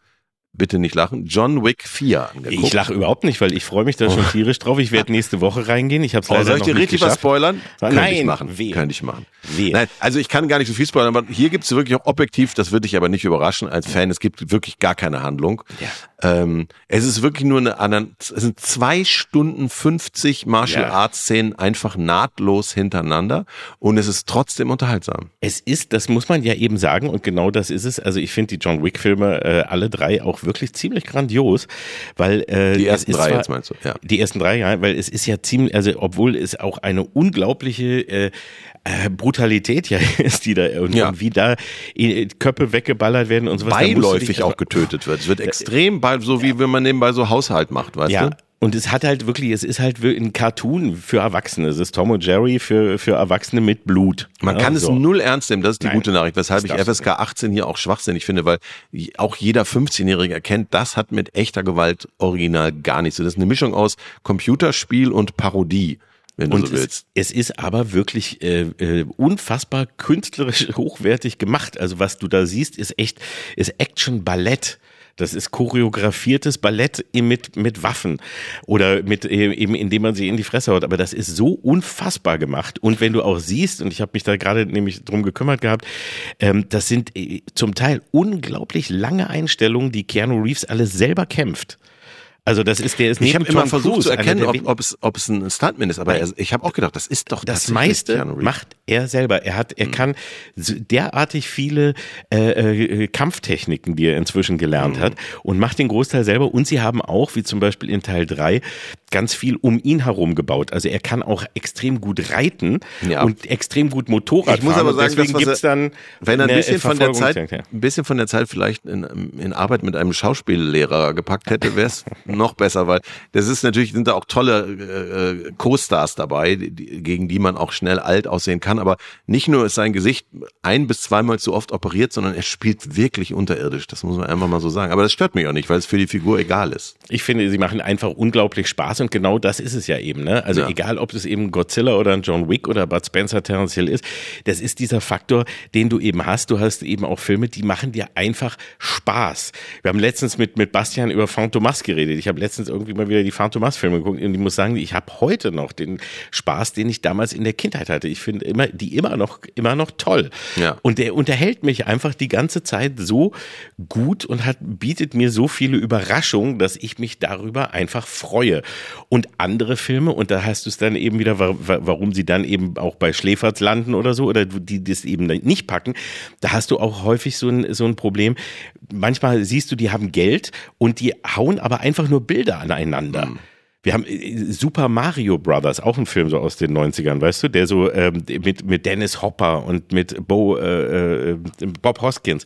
bitte nicht lachen, John Wick 4 angeguckt. Ich lache überhaupt nicht, weil ich freue mich da schon oh. tierisch drauf. Ich werde nächste Woche reingehen. Ich habe es oh, leider soll ich dir richtig geschafft. was spoilern? Könnte Nein, ich machen. Wehe. Könnte ich machen. Wehe. Nein, also ich kann gar nicht so viel spoilern, aber hier gibt es wirklich auch objektiv, das würde dich aber nicht überraschen als Fan, es gibt wirklich gar keine Handlung. Ja. Ähm, es ist wirklich nur eine, es sind zwei Stunden 50 Martial ja. Arts Szenen einfach nahtlos hintereinander und es ist trotzdem unterhaltsam. Es ist, das muss man ja eben sagen und genau das ist es. Also ich finde die John Wick Filme äh, alle drei auch wirklich ziemlich grandios, weil äh, die ersten drei zwar, jetzt meinst du? Ja. Die ersten drei, ja, weil es ist ja ziemlich, also obwohl es auch eine unglaubliche äh, äh, Brutalität ja ist, die da und, ja. und wie da äh, Köpfe weggeballert werden und sowas. Beiläufig auch getötet wird. Es wird extrem bald, so wie wenn man nebenbei so Haushalt macht, weißt ja. du? Und es hat halt wirklich, es ist halt ein Cartoon für Erwachsene. Es ist Tom und Jerry für, für Erwachsene mit Blut. Man ja, kann so. es null ernst nehmen, das ist die Nein, gute Nachricht, weshalb ich FSK 18 hier auch schwachsinnig finde, weil auch jeder 15-Jährige erkennt, das hat mit echter Gewalt original gar nichts. Das ist eine Mischung aus Computerspiel und Parodie wenn du und so willst. Es, es ist aber wirklich äh, äh, unfassbar künstlerisch hochwertig gemacht. Also was du da siehst, ist echt, ist Action Ballett. Das ist choreografiertes Ballett mit, mit Waffen oder mit äh, eben, indem man sie in die Fresse haut. Aber das ist so unfassbar gemacht. Und wenn du auch siehst, und ich habe mich da gerade nämlich drum gekümmert gehabt, ähm, das sind äh, zum Teil unglaublich lange Einstellungen, die Keanu Reeves alles selber kämpft. Also das ist der ist Ich habe immer Tom versucht Cruise zu erkennen, ob, ob, es, ob es ein Stuntman ist, aber er, ich habe auch gedacht, das ist doch das meiste macht er selber. Er hat, er kann so derartig viele äh, äh, Kampftechniken, die er inzwischen gelernt Mhm. hat, und macht den Großteil selber. Und sie haben auch, wie zum Beispiel in Teil 3, ganz viel um ihn herum gebaut. Also er kann auch extrem gut reiten Ja. und extrem gut Motorrad Ich muss fahren. aber Und sagen, deswegen das, gibt's dann Wenn er ein bisschen von der Zeit, ein bisschen von der Zeit vielleicht in, in Arbeit mit einem Schauspiellehrer gepackt hätte, wäre es noch besser, weil das ist natürlich, sind da auch tolle äh, äh, Co-Stars dabei, die, gegen die man auch schnell alt aussehen kann. Aber nicht nur ist sein Gesicht ein bis zweimal zu oft operiert, sondern er spielt wirklich unterirdisch. Das muss man einfach mal so sagen. Aber das stört mich auch nicht, weil es für die Figur egal ist. Ich finde, sie machen einfach unglaublich Spaß und genau das ist es ja eben. Ne? Also Ja. egal, ob es eben Godzilla oder ein John Wick oder Bud Spencer, Terence Hill ist, das ist dieser Faktor, den du eben hast. Du hast eben auch Filme, die machen dir einfach Spaß. Wir haben letztens mit, mit Bastian über Phantomas geredet. Ich habe letztens irgendwie mal wieder die Phantomas-Filme geguckt und ich muss sagen, ich habe heute noch den Spaß, den ich damals in der Kindheit hatte. Ich finde immer, die immer noch, immer noch toll. Ja. Und der unterhält mich einfach die ganze Zeit so gut und hat, bietet mir so viele Überraschungen, dass ich mich darüber einfach freue. Und andere Filme, und da hast du es dann eben wieder, wa- wa- warum sie dann eben auch bei Schläferz landen oder so, oder die das eben nicht packen, da hast du auch häufig so ein, so ein Problem. Manchmal siehst du, die haben Geld und die hauen aber einfach nur Bilder aneinander. Wir haben äh, Super Mario Brothers, auch ein Film so aus den 90ern, weißt du, der so ähm, mit, mit Dennis Hopper und mit Bo, äh, äh, Bob Hoskins.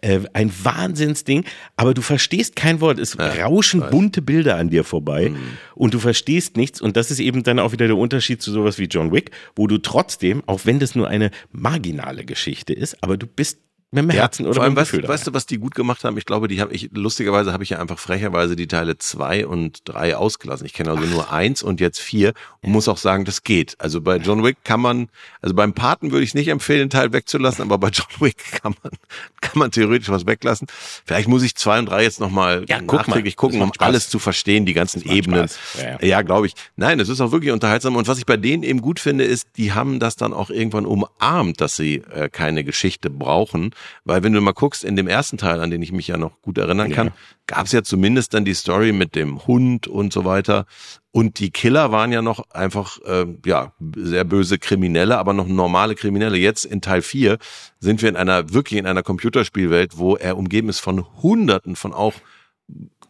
Äh, ein Wahnsinnsding, aber du verstehst kein Wort. Es rauschen bunte Bilder an dir vorbei und du verstehst nichts. Und das ist eben dann auch wieder der Unterschied zu sowas wie John Wick, wo du trotzdem, auch wenn das nur eine marginale Geschichte ist, aber du bist mit dem Herzen oder vor allem, mit dem weißt, weißt du, was die gut gemacht haben? Ich glaube, die habe ich, lustigerweise habe ich ja einfach frecherweise die Teile zwei und drei ausgelassen. Ich kenne also nur eins und jetzt vier und muss auch sagen, das geht. Also bei John Wick kann man, also beim Paten würde ich es nicht empfehlen, Teil wegzulassen, aber bei John Wick kann man, kann man theoretisch was weglassen. Vielleicht muss ich zwei und drei jetzt nochmal Ja, guck mal. nachträglich gucken, um Spaß. alles zu verstehen, die ganzen Ebenen. Spaß. Ja, Ja, ja. glaube ich. Nein, es ist auch wirklich unterhaltsam. Und was ich bei denen eben gut finde, ist, die haben das dann auch irgendwann umarmt, dass sie äh, keine Geschichte brauchen. Weil wenn du mal guckst, in dem ersten Teil, an den ich mich ja noch gut erinnern kann, gab es ja zumindest dann die Story mit dem Hund und so weiter. Und die Killer waren ja noch einfach, äh, ja, sehr böse Kriminelle, aber noch normale Kriminelle. Jetzt in Teil 4 sind wir in einer, wirklich in einer Computerspielwelt, wo er umgeben ist von Hunderten von auch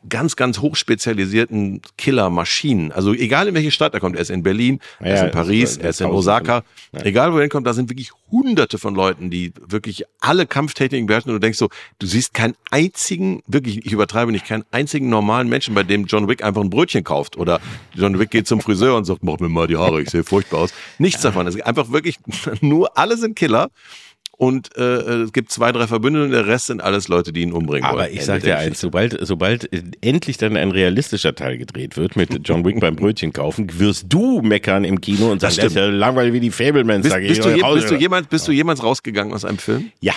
ganz, ganz hochspezialisierten Killermaschinen. Also egal in welche Stadt er kommt, er ist in Berlin, er Ja, ist in Paris, es- er ist in Osaka, ja. egal wo er hinkommt, da sind wirklich hunderte von Leuten, die wirklich alle Kampftechniken beherrschen und du denkst so, du siehst keinen einzigen, wirklich, ich übertreibe nicht, keinen einzigen normalen Menschen, bei dem John Wick einfach ein Brötchen kauft oder John Wick geht zum Friseur und sagt, mach mir mal die Haare, ich sehe furchtbar aus. Nichts davon. Es ist einfach wirklich nur, alle sind Killer. Und äh, es gibt zwei, drei Verbündete und der Rest sind alles Leute, die ihn umbringen wollen. Aber ich sag dir eins, sobald, sobald äh, endlich dann ein realistischer Teil gedreht wird mit John Wick beim Brötchen kaufen, wirst du meckern im Kino und sagen, das, ist ja langweilig wie die Fablemans. Bist, bist, du, je, bist, du bist du jemals rausgegangen aus einem Film? Ja.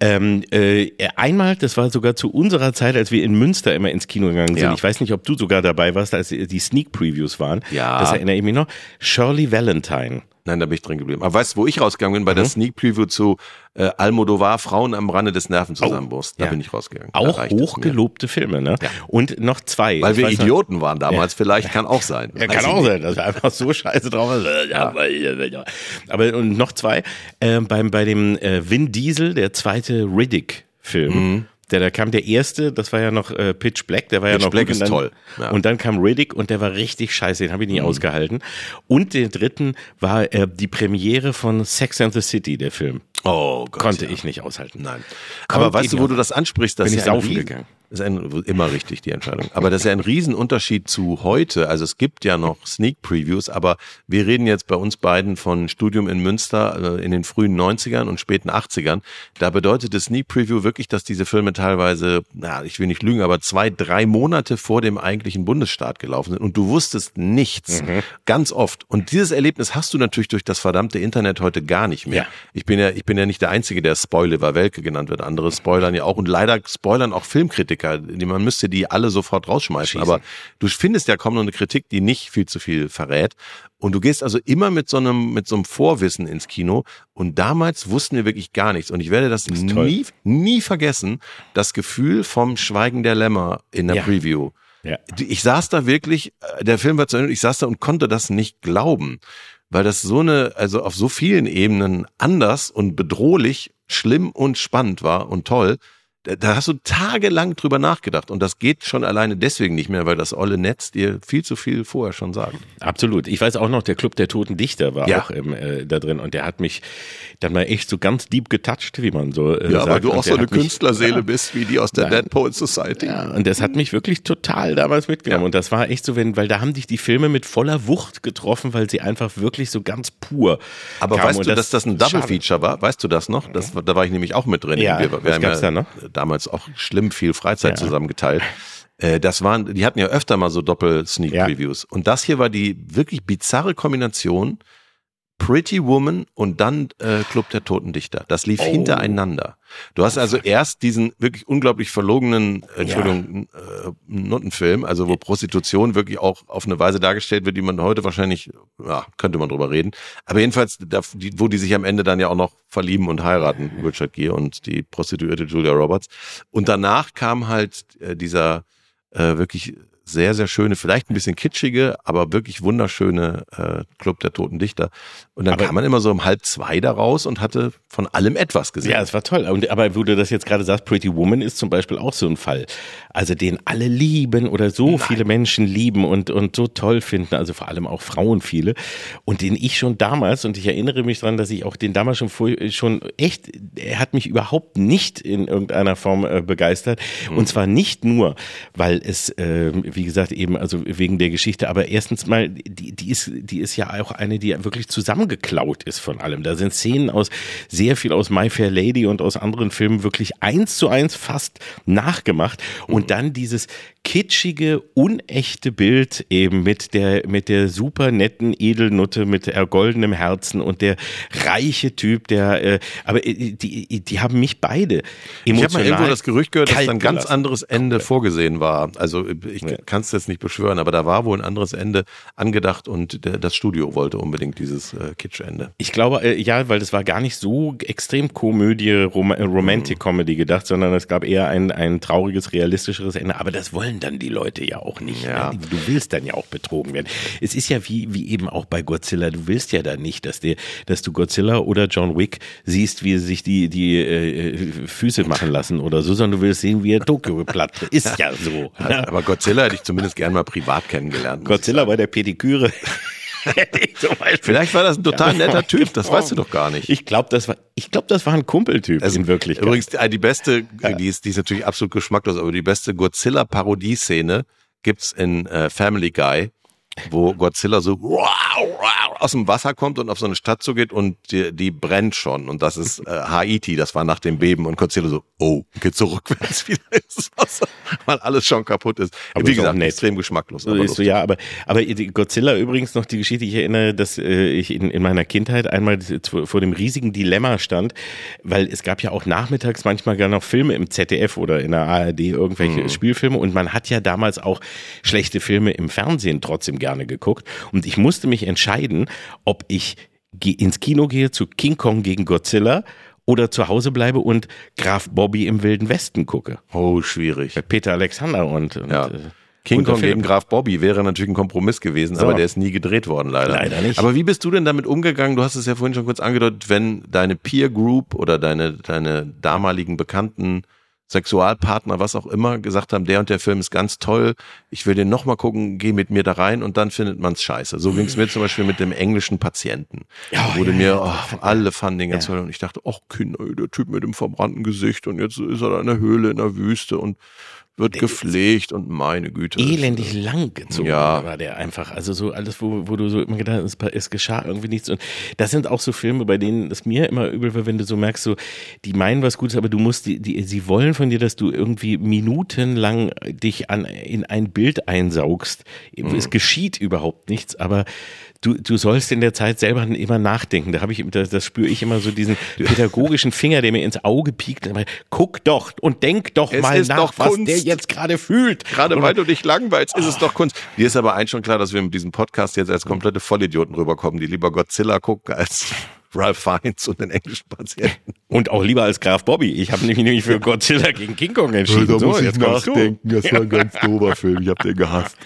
Ähm, äh, einmal, das war sogar zu unserer Zeit, als wir in Münster immer ins Kino gegangen sind. Ja. Ich weiß nicht, ob du sogar dabei warst, als die Sneak Previews waren. Ja. Das erinnere ich mich noch. Shirley Valentine. Nein, da bin ich drin geblieben. Aber weißt du, wo ich rausgegangen bin? Bei der Sneak Preview zu äh, Almodovar, Frauen am Rande des Nervenzusammenbruchs. da ja. bin ich rausgegangen. Auch hochgelobte Filme, ne? Und noch zwei. Weil Ich wir weiß noch- Idioten waren damals, vielleicht kann auch sein. Ja, kann auch nicht. sein, dass wir einfach so scheiße drauf. Ja, Aber und noch zwei. Äh, beim, bei dem äh, Vin Diesel, der zweite Riddick-Film. Mhm. Der, da kam der erste, das war ja noch äh, Pitch Black, der war ja Pitch noch Black ist dann, toll, ja. Mhm. Und dann kam Riddick und der war richtig scheiße, den habe ich nie ausgehalten. Und den dritten war äh, die Premiere von Sex and the City, der Film. Oh Gott. Konnte ja. ich nicht aushalten. Nein. Konnte Aber weißt du, wo nicht du das ansprichst, das Bin ist ich ja saufen gegangen. Das ist ein, immer richtig, die Entscheidung. Aber das ist ja ein Riesenunterschied zu heute. Also es gibt ja noch Sneak Previews, aber wir reden jetzt bei uns beiden von Studium in Münster äh, in den frühen 90ern und späten 80ern. Da bedeutet das Sneak Preview wirklich, dass diese Filme teilweise, na, ich will nicht lügen, aber zwei, drei Monate vor dem eigentlichen Bundesstaat gelaufen sind und du wusstest nichts. Mhm. Ganz oft. Und dieses Erlebnis hast du natürlich durch das verdammte Internet heute gar nicht mehr. Ja. Ich bin ja, ich bin ja nicht der Einzige, der Spoiler Welke genannt wird. Andere spoilern ja auch und leider spoilern auch Filmkritiker. Die, man müsste die alle sofort rausschmeißen. Schießen. Aber du findest ja kaum noch eine Kritik, die nicht viel zu viel verrät. Und du gehst also immer mit so einem, mit so einem Vorwissen ins Kino. Und damals wussten wir wirklich gar nichts. Und ich werde das, toll. nie, nie vergessen. Das Gefühl vom Schweigen der Lämmer in der Ja. Preview. Ja. Ich saß da wirklich, äh, der Film war zu Ende, ich saß da und konnte das nicht glauben, weil das so eine, also auf so vielen Ebenen anders und bedrohlich, schlimm und spannend war und toll da, hast du tagelang drüber nachgedacht und das geht schon alleine deswegen nicht mehr, weil das olle Netz dir viel zu viel vorher schon sagt. Absolut. Ich weiß auch noch, der Club der Toten Dichter war Ja. auch im, äh, da drin und der hat mich dann mal echt so ganz deep getoucht, wie man so äh, Ja, sagt. weil du auch so eine mich- Künstlerseele Ja. bist, wie die aus der. Dead Poet Society. Ja, und das hat mich wirklich total damals mitgenommen. Ja. Und das war echt so, wenn, weil da haben dich die Filme mit voller Wucht getroffen, weil sie einfach wirklich so ganz pur. Aber weißt du, dass das ein Double. Feature war? Weißt du das noch? Das, da war ich nämlich auch mit drin. Ja, wir, was gab's ja da noch? Damals auch schlimm viel Freizeit Ja. zusammen geteilt. Äh, Das waren, die hatten ja öfter mal so Doppel-Sneak-Previews. Und das hier war die wirklich bizarre Kombination Pretty Woman und dann äh, Club der Toten Dichter. Das lief Oh. hintereinander. Du hast also erst diesen wirklich unglaublich verlogenen, äh, Entschuldigung, äh, Nuttenfilm, also wo Prostitution wirklich auch auf eine Weise dargestellt wird, die man heute wahrscheinlich, ja, könnte man drüber reden. Aber jedenfalls, da, die, wo die sich am Ende dann ja auch noch verlieben und heiraten, Richard Gere und die Prostituierte Julia Roberts. Und danach kam halt äh, dieser äh, wirklich sehr, sehr schöne, vielleicht ein bisschen kitschige, aber wirklich wunderschöne äh, Club der Toten Dichter. Und dann Aber- kam man immer so um halb zwei da raus und hatte von allem etwas gesehen. Ja, es war toll. Und, aber wo du das jetzt gerade sagst, Pretty Woman ist zum Beispiel auch so ein Fall. Also den alle lieben oder so viele Menschen lieben und, und so toll finden, also vor allem auch Frauen viele. Und den ich schon damals, und ich erinnere mich dran, dass ich auch den damals schon vor, schon echt, er hat mich überhaupt nicht in irgendeiner Form äh, begeistert. Und zwar nicht nur, weil es, äh, wie gesagt, eben, also wegen der Geschichte, aber erstens mal, die, die ist, die ist ja auch eine, die wirklich zusammengeklaut ist von allem. Da sind Szenen aus, sehr viel aus My Fair Lady und aus anderen Filmen wirklich eins zu eins fast nachgemacht. Und dann dieses kitschige, unechte Bild eben mit der, mit der super netten Edelnutte mit goldenem Herzen und der reiche Typ, der, äh, aber äh, die, die haben mich beide Ich habe emotional mal irgendwo das Gerücht gehört, dass ein ganz anderes Ende vorgesehen war. Also ich Ja. kann es jetzt nicht beschwören, aber da war wohl ein anderes Ende angedacht und das Studio wollte unbedingt dieses äh, Kitsch-Ende. Ich glaube, äh, ja, weil das war gar nicht so extrem Komödie, Rom äh, Romantic Comedy gedacht, sondern es gab eher ein, ein trauriges, realistischeres Ende. Aber das wollen dann die Leute ja auch nicht. Ja. Ne? Du willst dann ja auch betrogen werden. Es ist ja wie, wie eben auch bei Godzilla. Du willst ja dann nicht, dass, der, dass du Godzilla oder John Wick siehst, wie sie sich die, die äh, Füße machen lassen oder so, sondern du willst sehen, wie er Tokio platt. Ist ja so. ne? Aber Godzilla hätte ich zumindest gern mal privat kennengelernt. Godzilla bei der Pediküre. Hätte ich zum Beispiel Vielleicht war das ein total netter Typ, das weißt du doch gar nicht. Ich glaube, das war, ich glaube, das war ein Kumpeltyp Also in Wirklichkeit. Übrigens, die beste, die ist, die ist natürlich absolut geschmacklos, aber die beste Godzilla-Parodie-Szene gibt's in äh, Family Guy, wo Godzilla so aus dem Wasser kommt und auf so eine Stadt zugeht und die, die brennt schon. Und das ist äh, Haiti, das war nach dem Beben. Und Godzilla so, oh, geht so rückwärts wieder ins Wasser, weil alles schon kaputt ist. Aber Wie ist gesagt, extrem geschmacklos. Aber so, ja, aber, aber Godzilla übrigens noch die Geschichte, ich erinnere, dass äh, ich in, in meiner Kindheit einmal vor dem riesigen Dilemma stand, weil es gab ja auch nachmittags manchmal gar noch Filme im ZDF oder in der ARD, irgendwelche Mhm. Spielfilme und man hat ja damals auch schlechte Filme im Fernsehen trotzdem gerne geguckt und ich musste mich entscheiden, ob ich ins Kino gehe zu King Kong gegen Godzilla oder zu Hause bleibe und Graf Bobby im Wilden Westen gucke. Oh, schwierig. Mit Peter Alexander und, und Ja. äh, King Kong gegen Graf Bobby wäre natürlich ein Kompromiss gewesen, So. aber der ist nie gedreht worden, leider. Leider nicht. Aber wie bist du denn damit umgegangen? Du hast es ja vorhin schon kurz angedeutet, wenn deine Peer Group oder deine, deine damaligen Bekannten, Sexualpartner, was auch immer, gesagt haben, der und der Film ist ganz toll, ich will den nochmal gucken, geh mit mir da rein und dann findet man's scheiße. So ging's mir zum Beispiel mit dem englischen Patienten. Ja, Da wurde ja, mir, ja. oh, alle fanden den ganz toll und ich dachte, ach Kinder, der Typ mit dem verbrannten Gesicht und jetzt ist er da in der Höhle in der Wüste und wird gepflegt und meine Güte. elendig lang gezogen Ja. war der einfach. Also so alles, wo, wo du so immer gedacht hast, es, es geschah irgendwie nichts. Und das sind auch so Filme, bei denen es mir immer übel war, wenn du so merkst, so, die meinen was Gutes, aber du musst, die, die, sie wollen von dir, dass du irgendwie minutenlang dich an, in ein Bild einsaugst. Es geschieht überhaupt nichts, aber du, du sollst in der Zeit selber immer nachdenken. Da habe ich, das, das spüre ich immer so diesen pädagogischen Finger, der mir ins Auge piekt. Guck doch und denk doch Es mal ist nach, doch was Kunst. der jetzt gerade fühlt. Gerade Oder- weil du dich langweilst, ist es doch Kunst. Dir ist aber eins schon klar, dass wir mit diesem Podcast jetzt als komplette Vollidioten rüberkommen, die lieber Godzilla gucken als Ralph Fiennes und den englischen Patienten. Und auch lieber als Graf Bobby. Ich habe mich nämlich für Godzilla gegen King Kong entschieden. Da so, muss ich jetzt kommst du. nachdenken. Das war ein ganz dober Film. Ich habe den gehasst.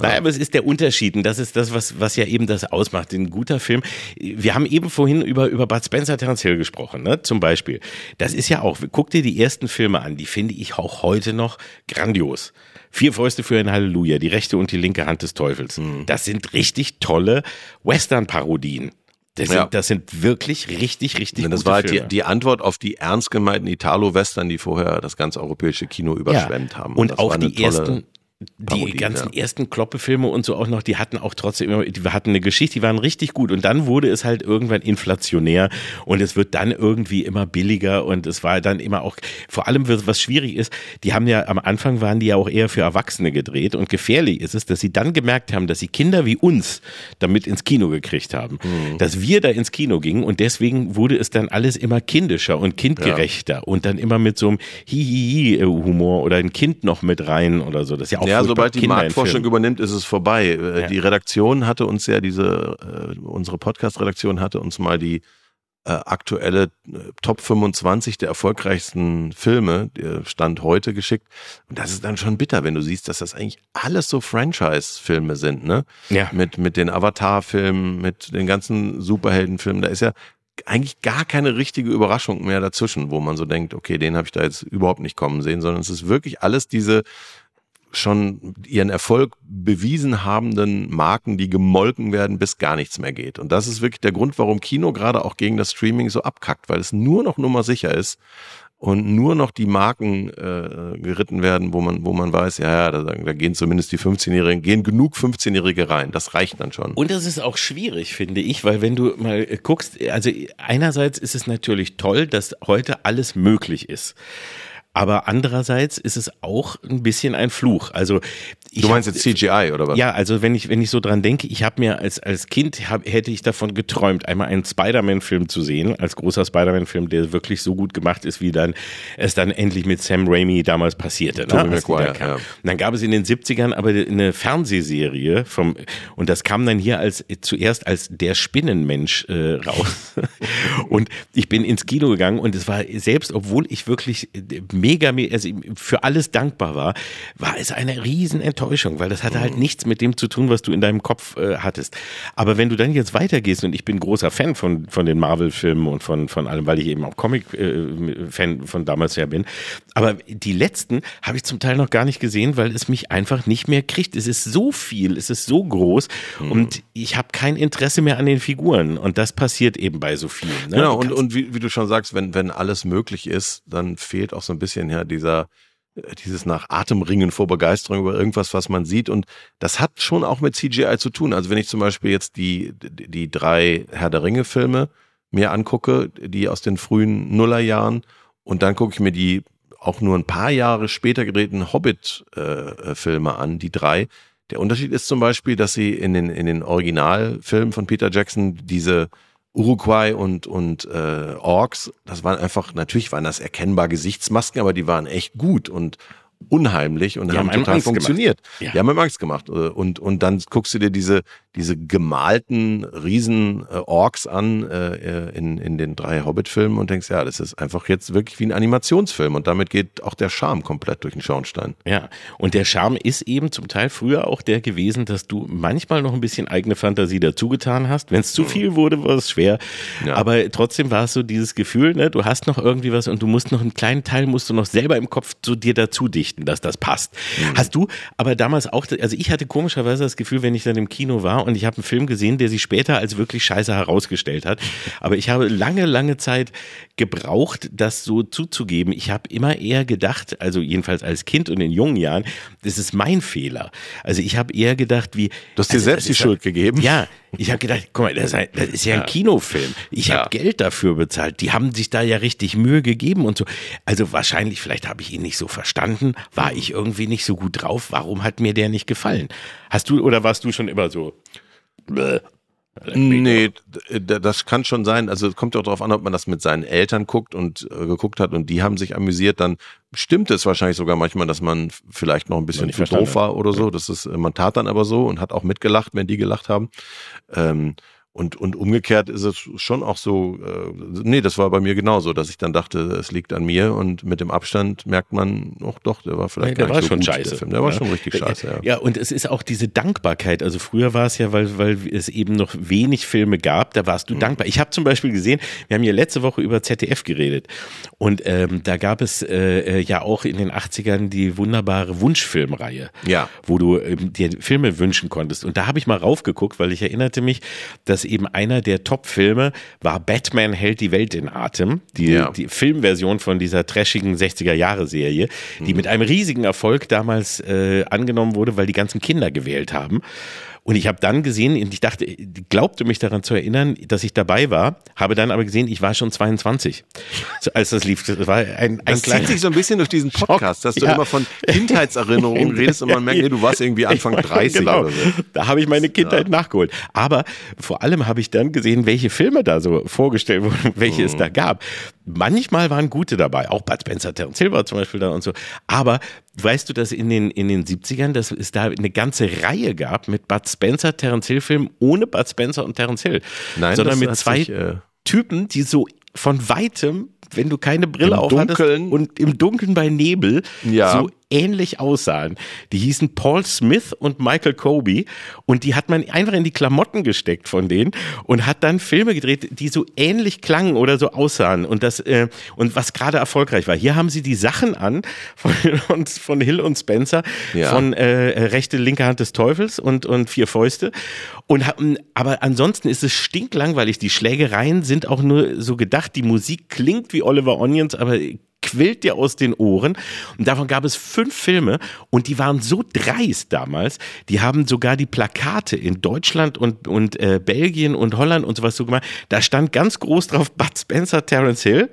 Naja, aber es ist der Unterschied und das ist das, was, was ja eben das ausmacht. Ein guter Film. Wir haben eben vorhin über, über Bud Spencer, Terence Hill gesprochen, ne? zum Beispiel. Das ist ja auch, guck dir die ersten Filme an, die finde ich auch heute noch grandios. Vier Fäuste für ein Halleluja, die rechte und die linke Hand des Teufels. Das sind richtig tolle Western-Parodien. Das, Ja. sind, das sind wirklich richtig, richtig Das gute war halt die, die Antwort auf die ernst gemeinten Italo-Western, die vorher das ganze europäische Kino überschwemmt haben. Und das auch die tolle ersten, die Parodie, ganzen ja. ersten Kloppe-Filme und so auch noch, die hatten auch trotzdem immer, die hatten eine Geschichte, die waren richtig gut. Und dann wurde es halt irgendwann inflationär und es wird dann irgendwie immer billiger und es war dann immer auch, vor allem was schwierig ist, die haben ja am Anfang waren die ja auch eher für Erwachsene gedreht und gefährlich ist es, dass sie dann gemerkt haben, dass sie Kinder wie uns damit ins Kino gekriegt haben, Mhm. dass wir da ins Kino gingen und deswegen wurde es dann alles immer kindischer und kindgerechter und dann immer mit so einem Hihihi-Humor oder ein Kind noch mit rein oder so. Das ist ja auch Ja, furchtbar. sobald die Marktforschung übernimmt, ist es vorbei. Äh, Ja. Die Redaktion hatte uns ja diese, äh, unsere Podcast-Redaktion hatte uns mal die äh, aktuelle äh, Top 25 der erfolgreichsten Filme, der Stand heute geschickt. Und das ist dann schon bitter, wenn du siehst, dass das eigentlich alles so Franchise-Filme sind, ne? Ja. Mit, mit den Avatar-Filmen, mit den ganzen Superheldenfilmen. Da ist ja eigentlich gar keine richtige Überraschung mehr dazwischen, wo man so denkt, okay, den habe ich da jetzt überhaupt nicht kommen sehen, sondern es ist wirklich alles diese schon ihren Erfolg bewiesen habenden Marken, die gemolken werden, bis gar nichts mehr geht. Und das ist wirklich der Grund, warum Kino gerade auch gegen das Streaming so abkackt, weil es nur noch Nummer sicher ist und nur noch die Marken äh, geritten werden, wo man, wo man weiß, ja, ja, da, da gehen zumindest die 15-Jährigen, gehen genug 15-Jährige rein. Das reicht dann schon. Und das ist auch schwierig, finde ich, weil wenn du mal äh, guckst, also einerseits ist es natürlich toll, dass heute alles möglich ist. Aber andererseits ist es auch ein bisschen ein Fluch. Also ich du meinst hab- jetzt CGI oder was? Ja, also wenn ich wenn ich so dran denke, ich habe mir als als Kind hab, hätte ich davon geträumt, einmal einen Spider-Man-Film zu sehen, als großer Spider-Man-Film, der wirklich so gut gemacht ist, wie dann es dann endlich mit Sam Raimi damals passierte. Ne? Tobey als die da ja. Und dann gab es in den 70ern aber eine Fernsehserie vom und das kam dann hier als zuerst als der Spinnenmensch äh, raus. und ich bin ins Kino gegangen und es war selbst, obwohl ich wirklich mega me- also für alles dankbar war, war es eine riesen Enttäuschung, weil das hatte halt nichts mit dem zu tun, was du in deinem Kopf äh, hattest. Aber wenn du dann jetzt weitergehst und ich bin großer Fan von von den Marvel-Filmen und von von allem, weil ich eben auch Comic-Fan von damals her bin. Aber die letzten habe ich zum Teil noch gar nicht gesehen, weil es mich einfach nicht mehr kriegt. Es ist so viel, es ist so groß und ich habe kein Interesse mehr an den Figuren. Und das passiert eben bei so vielen. Ne? Genau, und, und wie, wie du schon sagst, wenn, wenn alles möglich ist, dann fehlt auch so ein bisschen ja dieser, äh, dieses nach Atemringen vor Begeisterung über irgendwas, was man sieht. Und das hat schon auch mit CGI zu tun. Also wenn ich zum Beispiel jetzt die, die, drei Herr der Ringe-Filme mir angucke, die aus den frühen Nullerjahren, und dann gucke ich mir die auch nur ein paar Jahre später gedrehten Hobbit-Filme an, die drei. Der Unterschied ist zum Beispiel, dass sie in den, in den Originalfilmen von Peter Jackson diese Uruguay und, und äh, Orks, das waren einfach, natürlich waren das erkennbar Gesichtsmasken, aber die waren echt gut und unheimlich und Die haben, haben total funktioniert. Ja. Die haben einem Angst gemacht. Äh, Und, und dann guckst du dir diese, diese gemalten riesen äh, Orks an äh, in, in den drei Hobbit-Filmen und denkst, ja, das ist einfach jetzt wirklich wie ein Animationsfilm und damit geht auch der Charme komplett durch den Schornstein. Ja, und der Charme ist eben zum Teil früher auch der gewesen, dass du manchmal noch ein bisschen eigene Fantasie dazugetan hast. Wenn es zu viel wurde, war es schwer. Ja. Aber trotzdem war es so dieses Gefühl, ne, du hast noch irgendwie was und du musst noch einen kleinen Teil musst du noch selber im Kopf zu dir dazu dichten, dass das passt. Hast du aber damals auch, also ich hatte komischerweise das Gefühl, wenn ich dann im Kino war und ich habe einen Film gesehen, der sich später als wirklich scheiße herausgestellt hat. Aber ich habe lange, lange Zeit gebraucht, das so zuzugeben. Ich habe immer eher gedacht, also jedenfalls als Kind und in jungen Jahren, das ist mein Fehler. Also ich habe eher gedacht, wie Du hast dir also selbst die Schuld gegeben. Ja, ich habe gedacht, guck mal, das ist, ein, das ist ja ein Kinofilm. Ich Ja. habe Geld dafür bezahlt. Die haben sich da ja richtig Mühe gegeben und so. Also wahrscheinlich, vielleicht habe ich ihn nicht so verstanden, war ich irgendwie nicht so gut drauf. Warum hat mir der nicht gefallen? Hast du oder warst du schon immer so? Nee, das kann schon sein. Also es kommt ja auch darauf an, ob man das mit seinen Eltern guckt und äh, geguckt hat und die haben sich amüsiert, dann stimmt es wahrscheinlich sogar manchmal, dass man vielleicht noch ein bisschen zu doof war oder so. Das ist, äh, man tat dann aber so und hat auch mitgelacht, wenn die gelacht haben. Ähm, Und, und umgekehrt ist es schon auch so, äh, nee, das war bei mir genauso, dass ich dann dachte, es liegt an mir und mit dem Abstand merkt man, ach doch, der war vielleicht Nee, der gar war nicht so schon gut, scheiße. Der, Film. der war Ja. schon richtig scheiße, ja. Ja, und es ist auch diese Dankbarkeit. Also früher war es ja, weil, weil es eben noch wenig Filme gab, da warst du Mhm. dankbar. Ich habe zum Beispiel gesehen, wir haben ja letzte Woche über ZDF geredet und ähm, da gab es äh, äh, ja auch in den 80ern die wunderbare Wunschfilmreihe, Ja. wo du ähm, dir Filme wünschen konntest. Und da habe ich mal raufgeguckt, weil ich erinnerte mich, dass eben einer der Top-Filme war Batman hält die Welt in Atem, die, Ja. die Filmversion von dieser trashigen 60er-Jahre-Serie, die Mhm. mit einem riesigen Erfolg damals äh, angenommen wurde, weil die ganzen Kinder gewählt haben. Und ich habe dann gesehen, und ich dachte, glaubte mich daran zu erinnern, dass ich dabei war, habe dann aber gesehen, ich war schon 22, so, als das lief. Das war ein, ein Das zieht sich so ein bisschen durch diesen Podcast, dass du Ja. immer von Kindheitserinnerungen redest und man merkt, nee, du warst irgendwie Anfang 30 genau. oder so. Da habe ich meine Kindheit nachgeholt. Aber vor allem habe ich dann gesehen, welche Filme da so vorgestellt wurden, welche Mhm. es da gab. Manchmal waren gute dabei, auch Bud Spencer, Terence Hill war zum Beispiel da und so. Aber weißt du, dass in den, in den 70ern, dass es da eine ganze Reihe gab mit Bud Spencer, Terence Hill Filmen ohne Bud Spencer und Terence Hill. Nein, sondern mit zwei sich, äh, Typen, die so von weitem, wenn du keine Brille Im aufhattest Dunkeln. und im Dunkeln bei Nebel Ja. so ähnlich aussahen. Die hießen Paul Smith und Michael Kobe und die hat man einfach in die Klamotten gesteckt von denen und hat dann Filme gedreht, die so ähnlich klangen oder so aussahen und das äh, und was gerade erfolgreich war. Hier haben sie die Sachen an von, von Hill und Spencer Ja. von äh, rechte linke Hand des Teufels und und vier Fäuste und haben aber ansonsten ist es stinklangweilig. Die Schlägereien sind auch nur so gedacht. Die Musik klingt wie Oliver Onions, aber quillt dir aus den Ohren. Und davon gab es fünf Filme und die waren so dreist damals. Die haben sogar die Plakate in Deutschland und, und äh, Belgien und Holland und sowas so gemacht. Da stand ganz groß drauf Bud Spencer, Terence Hill.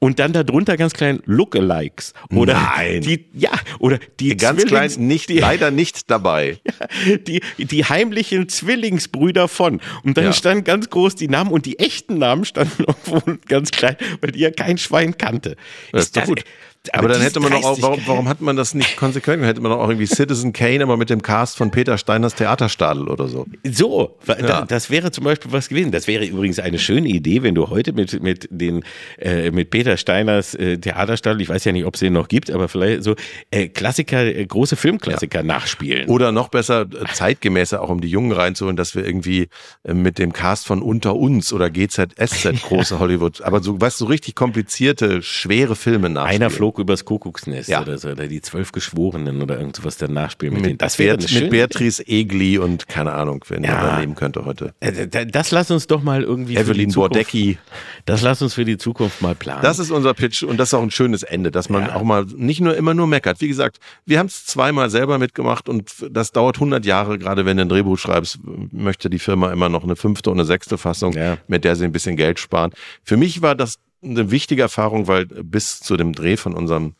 Und dann darunter ganz klein Lookalikes. Oder Nein. die, ja, oder die Ganz klein, Zwillings- nicht, die, leider nicht dabei. die, die heimlichen Zwillingsbrüder von. Und dann Ja. stand ganz groß die Namen und die echten Namen standen irgendwo ganz klein, weil die ja kein Schwein kannte. Das ist doch gut. Aber, dann hätte man doch auch, warum, warum hat man das nicht konsequent? Hätte man doch auch irgendwie Citizen Kane, aber mit dem Cast von Peter Steiners Theaterstadel oder so. So, Ja. das wäre zum Beispiel was gewesen. Das wäre übrigens eine schöne Idee, wenn du heute mit mit den äh, mit Peter Steiners äh, Theaterstadel, ich weiß ja nicht, ob es den noch gibt, aber vielleicht so äh, Klassiker, äh, große Filmklassiker nachspielen. Oder noch besser, äh, zeitgemäßer, auch um die Jungen reinzuholen, dass wir irgendwie äh, mit dem Cast von Unter uns oder GZSZ große Hollywood, aber so, du, so richtig komplizierte, schwere Filme nachspielen. Einer flog übers Kuckucksnest Ja. oder so, oder die zwölf Geschworenen oder irgendwas dann nachspielen mit, mit, denen. Das wäre Beat, mit Beatrice Egli und keine Ahnung, wer Ja. ja. nehmen könnte heute. Äh, da- Das lass uns doch mal irgendwie für die Evelyn Bordecki. Das lass uns für die Zukunft mal planen. Das ist unser Pitch und das ist auch ein schönes Ende, dass man Ja. auch mal nicht nur immer nur meckert. Wie gesagt, wir haben es zweimal selber mitgemacht und das dauert 100 Jahre, gerade wenn du ein Drehbuch schreibst, möchte die Firma immer noch eine fünfte und eine sechste Fassung, Ja. mit der sie ein bisschen Geld sparen. Für mich war das eine wichtige Erfahrung, weil bis zu dem Dreh von unserem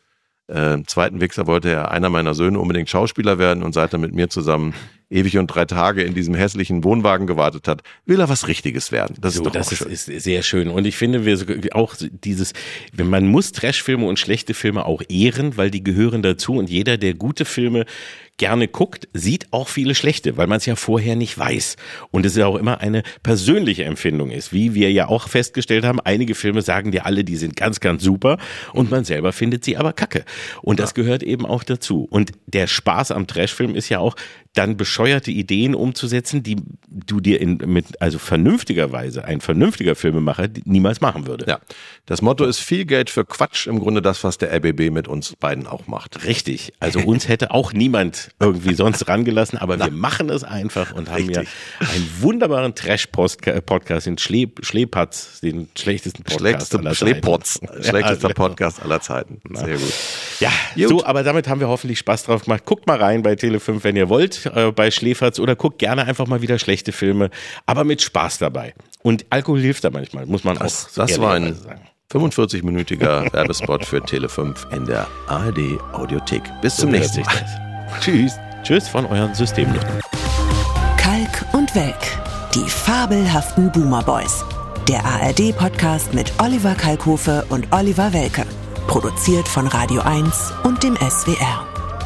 äh, zweiten Wichser wollte ja einer meiner Söhne unbedingt Schauspieler werden und seit er mit mir zusammen ewig und drei Tage in diesem hässlichen Wohnwagen gewartet hat, will er was Richtiges werden. Das so, ist doch das auch ist, schön. ist sehr schön. Und ich finde, wir auch dieses, man muss Trashfilme und schlechte Filme auch ehren, weil die gehören dazu und jeder, der gute Filme gerne guckt, sieht auch viele schlechte, weil man es ja vorher nicht weiß. Und es ja auch immer eine persönliche Empfindung ist. Wie wir ja auch festgestellt haben, einige Filme sagen dir alle, die sind ganz, ganz super und man selber findet sie aber kacke. Und das gehört eben auch dazu. Und der Spaß am Trashfilm ist ja auch, dann bescheuerte Ideen umzusetzen, die du dir in, mit, also vernünftigerweise ein vernünftiger Filmemacher niemals machen würde. Ja, das Motto ist viel Geld für Quatsch, im Grunde das, was der RBB mit uns beiden auch macht. Richtig. Also uns hätte auch niemand irgendwie sonst rangelassen, aber wir machen es einfach und haben ja Richtig. einen wunderbaren Trash-Podcast, den Schle Schlepatz, den schlechtesten Podcast Schlechteste, aller Zeiten. Schleppotz, schlechtester Ja, Podcast aller Zeiten. Sehr gut. Ja, Gut. so, aber damit haben wir hoffentlich Spaß drauf gemacht. Guckt mal rein bei Tele5, wenn ihr wollt, äh, bei Schläferz oder guckt gerne einfach mal wieder schlechte Filme, aber mit Spaß dabei. Und Alkohol hilft da manchmal, muss man Das, auch das war ein ehrlicherweise sagen. 45-minütiger Werbespot für Tele5 in der ARD Audiothek. Bis zum So hört nächsten Mal. Tschüss. Tschüss von euren Systemnutzern. Kalk und Welk. Die fabelhaften Boomer Boys. Der ARD-Podcast mit Oliver Kalkofe und Oliver Welke. Produziert von Radio 1 und dem SWR.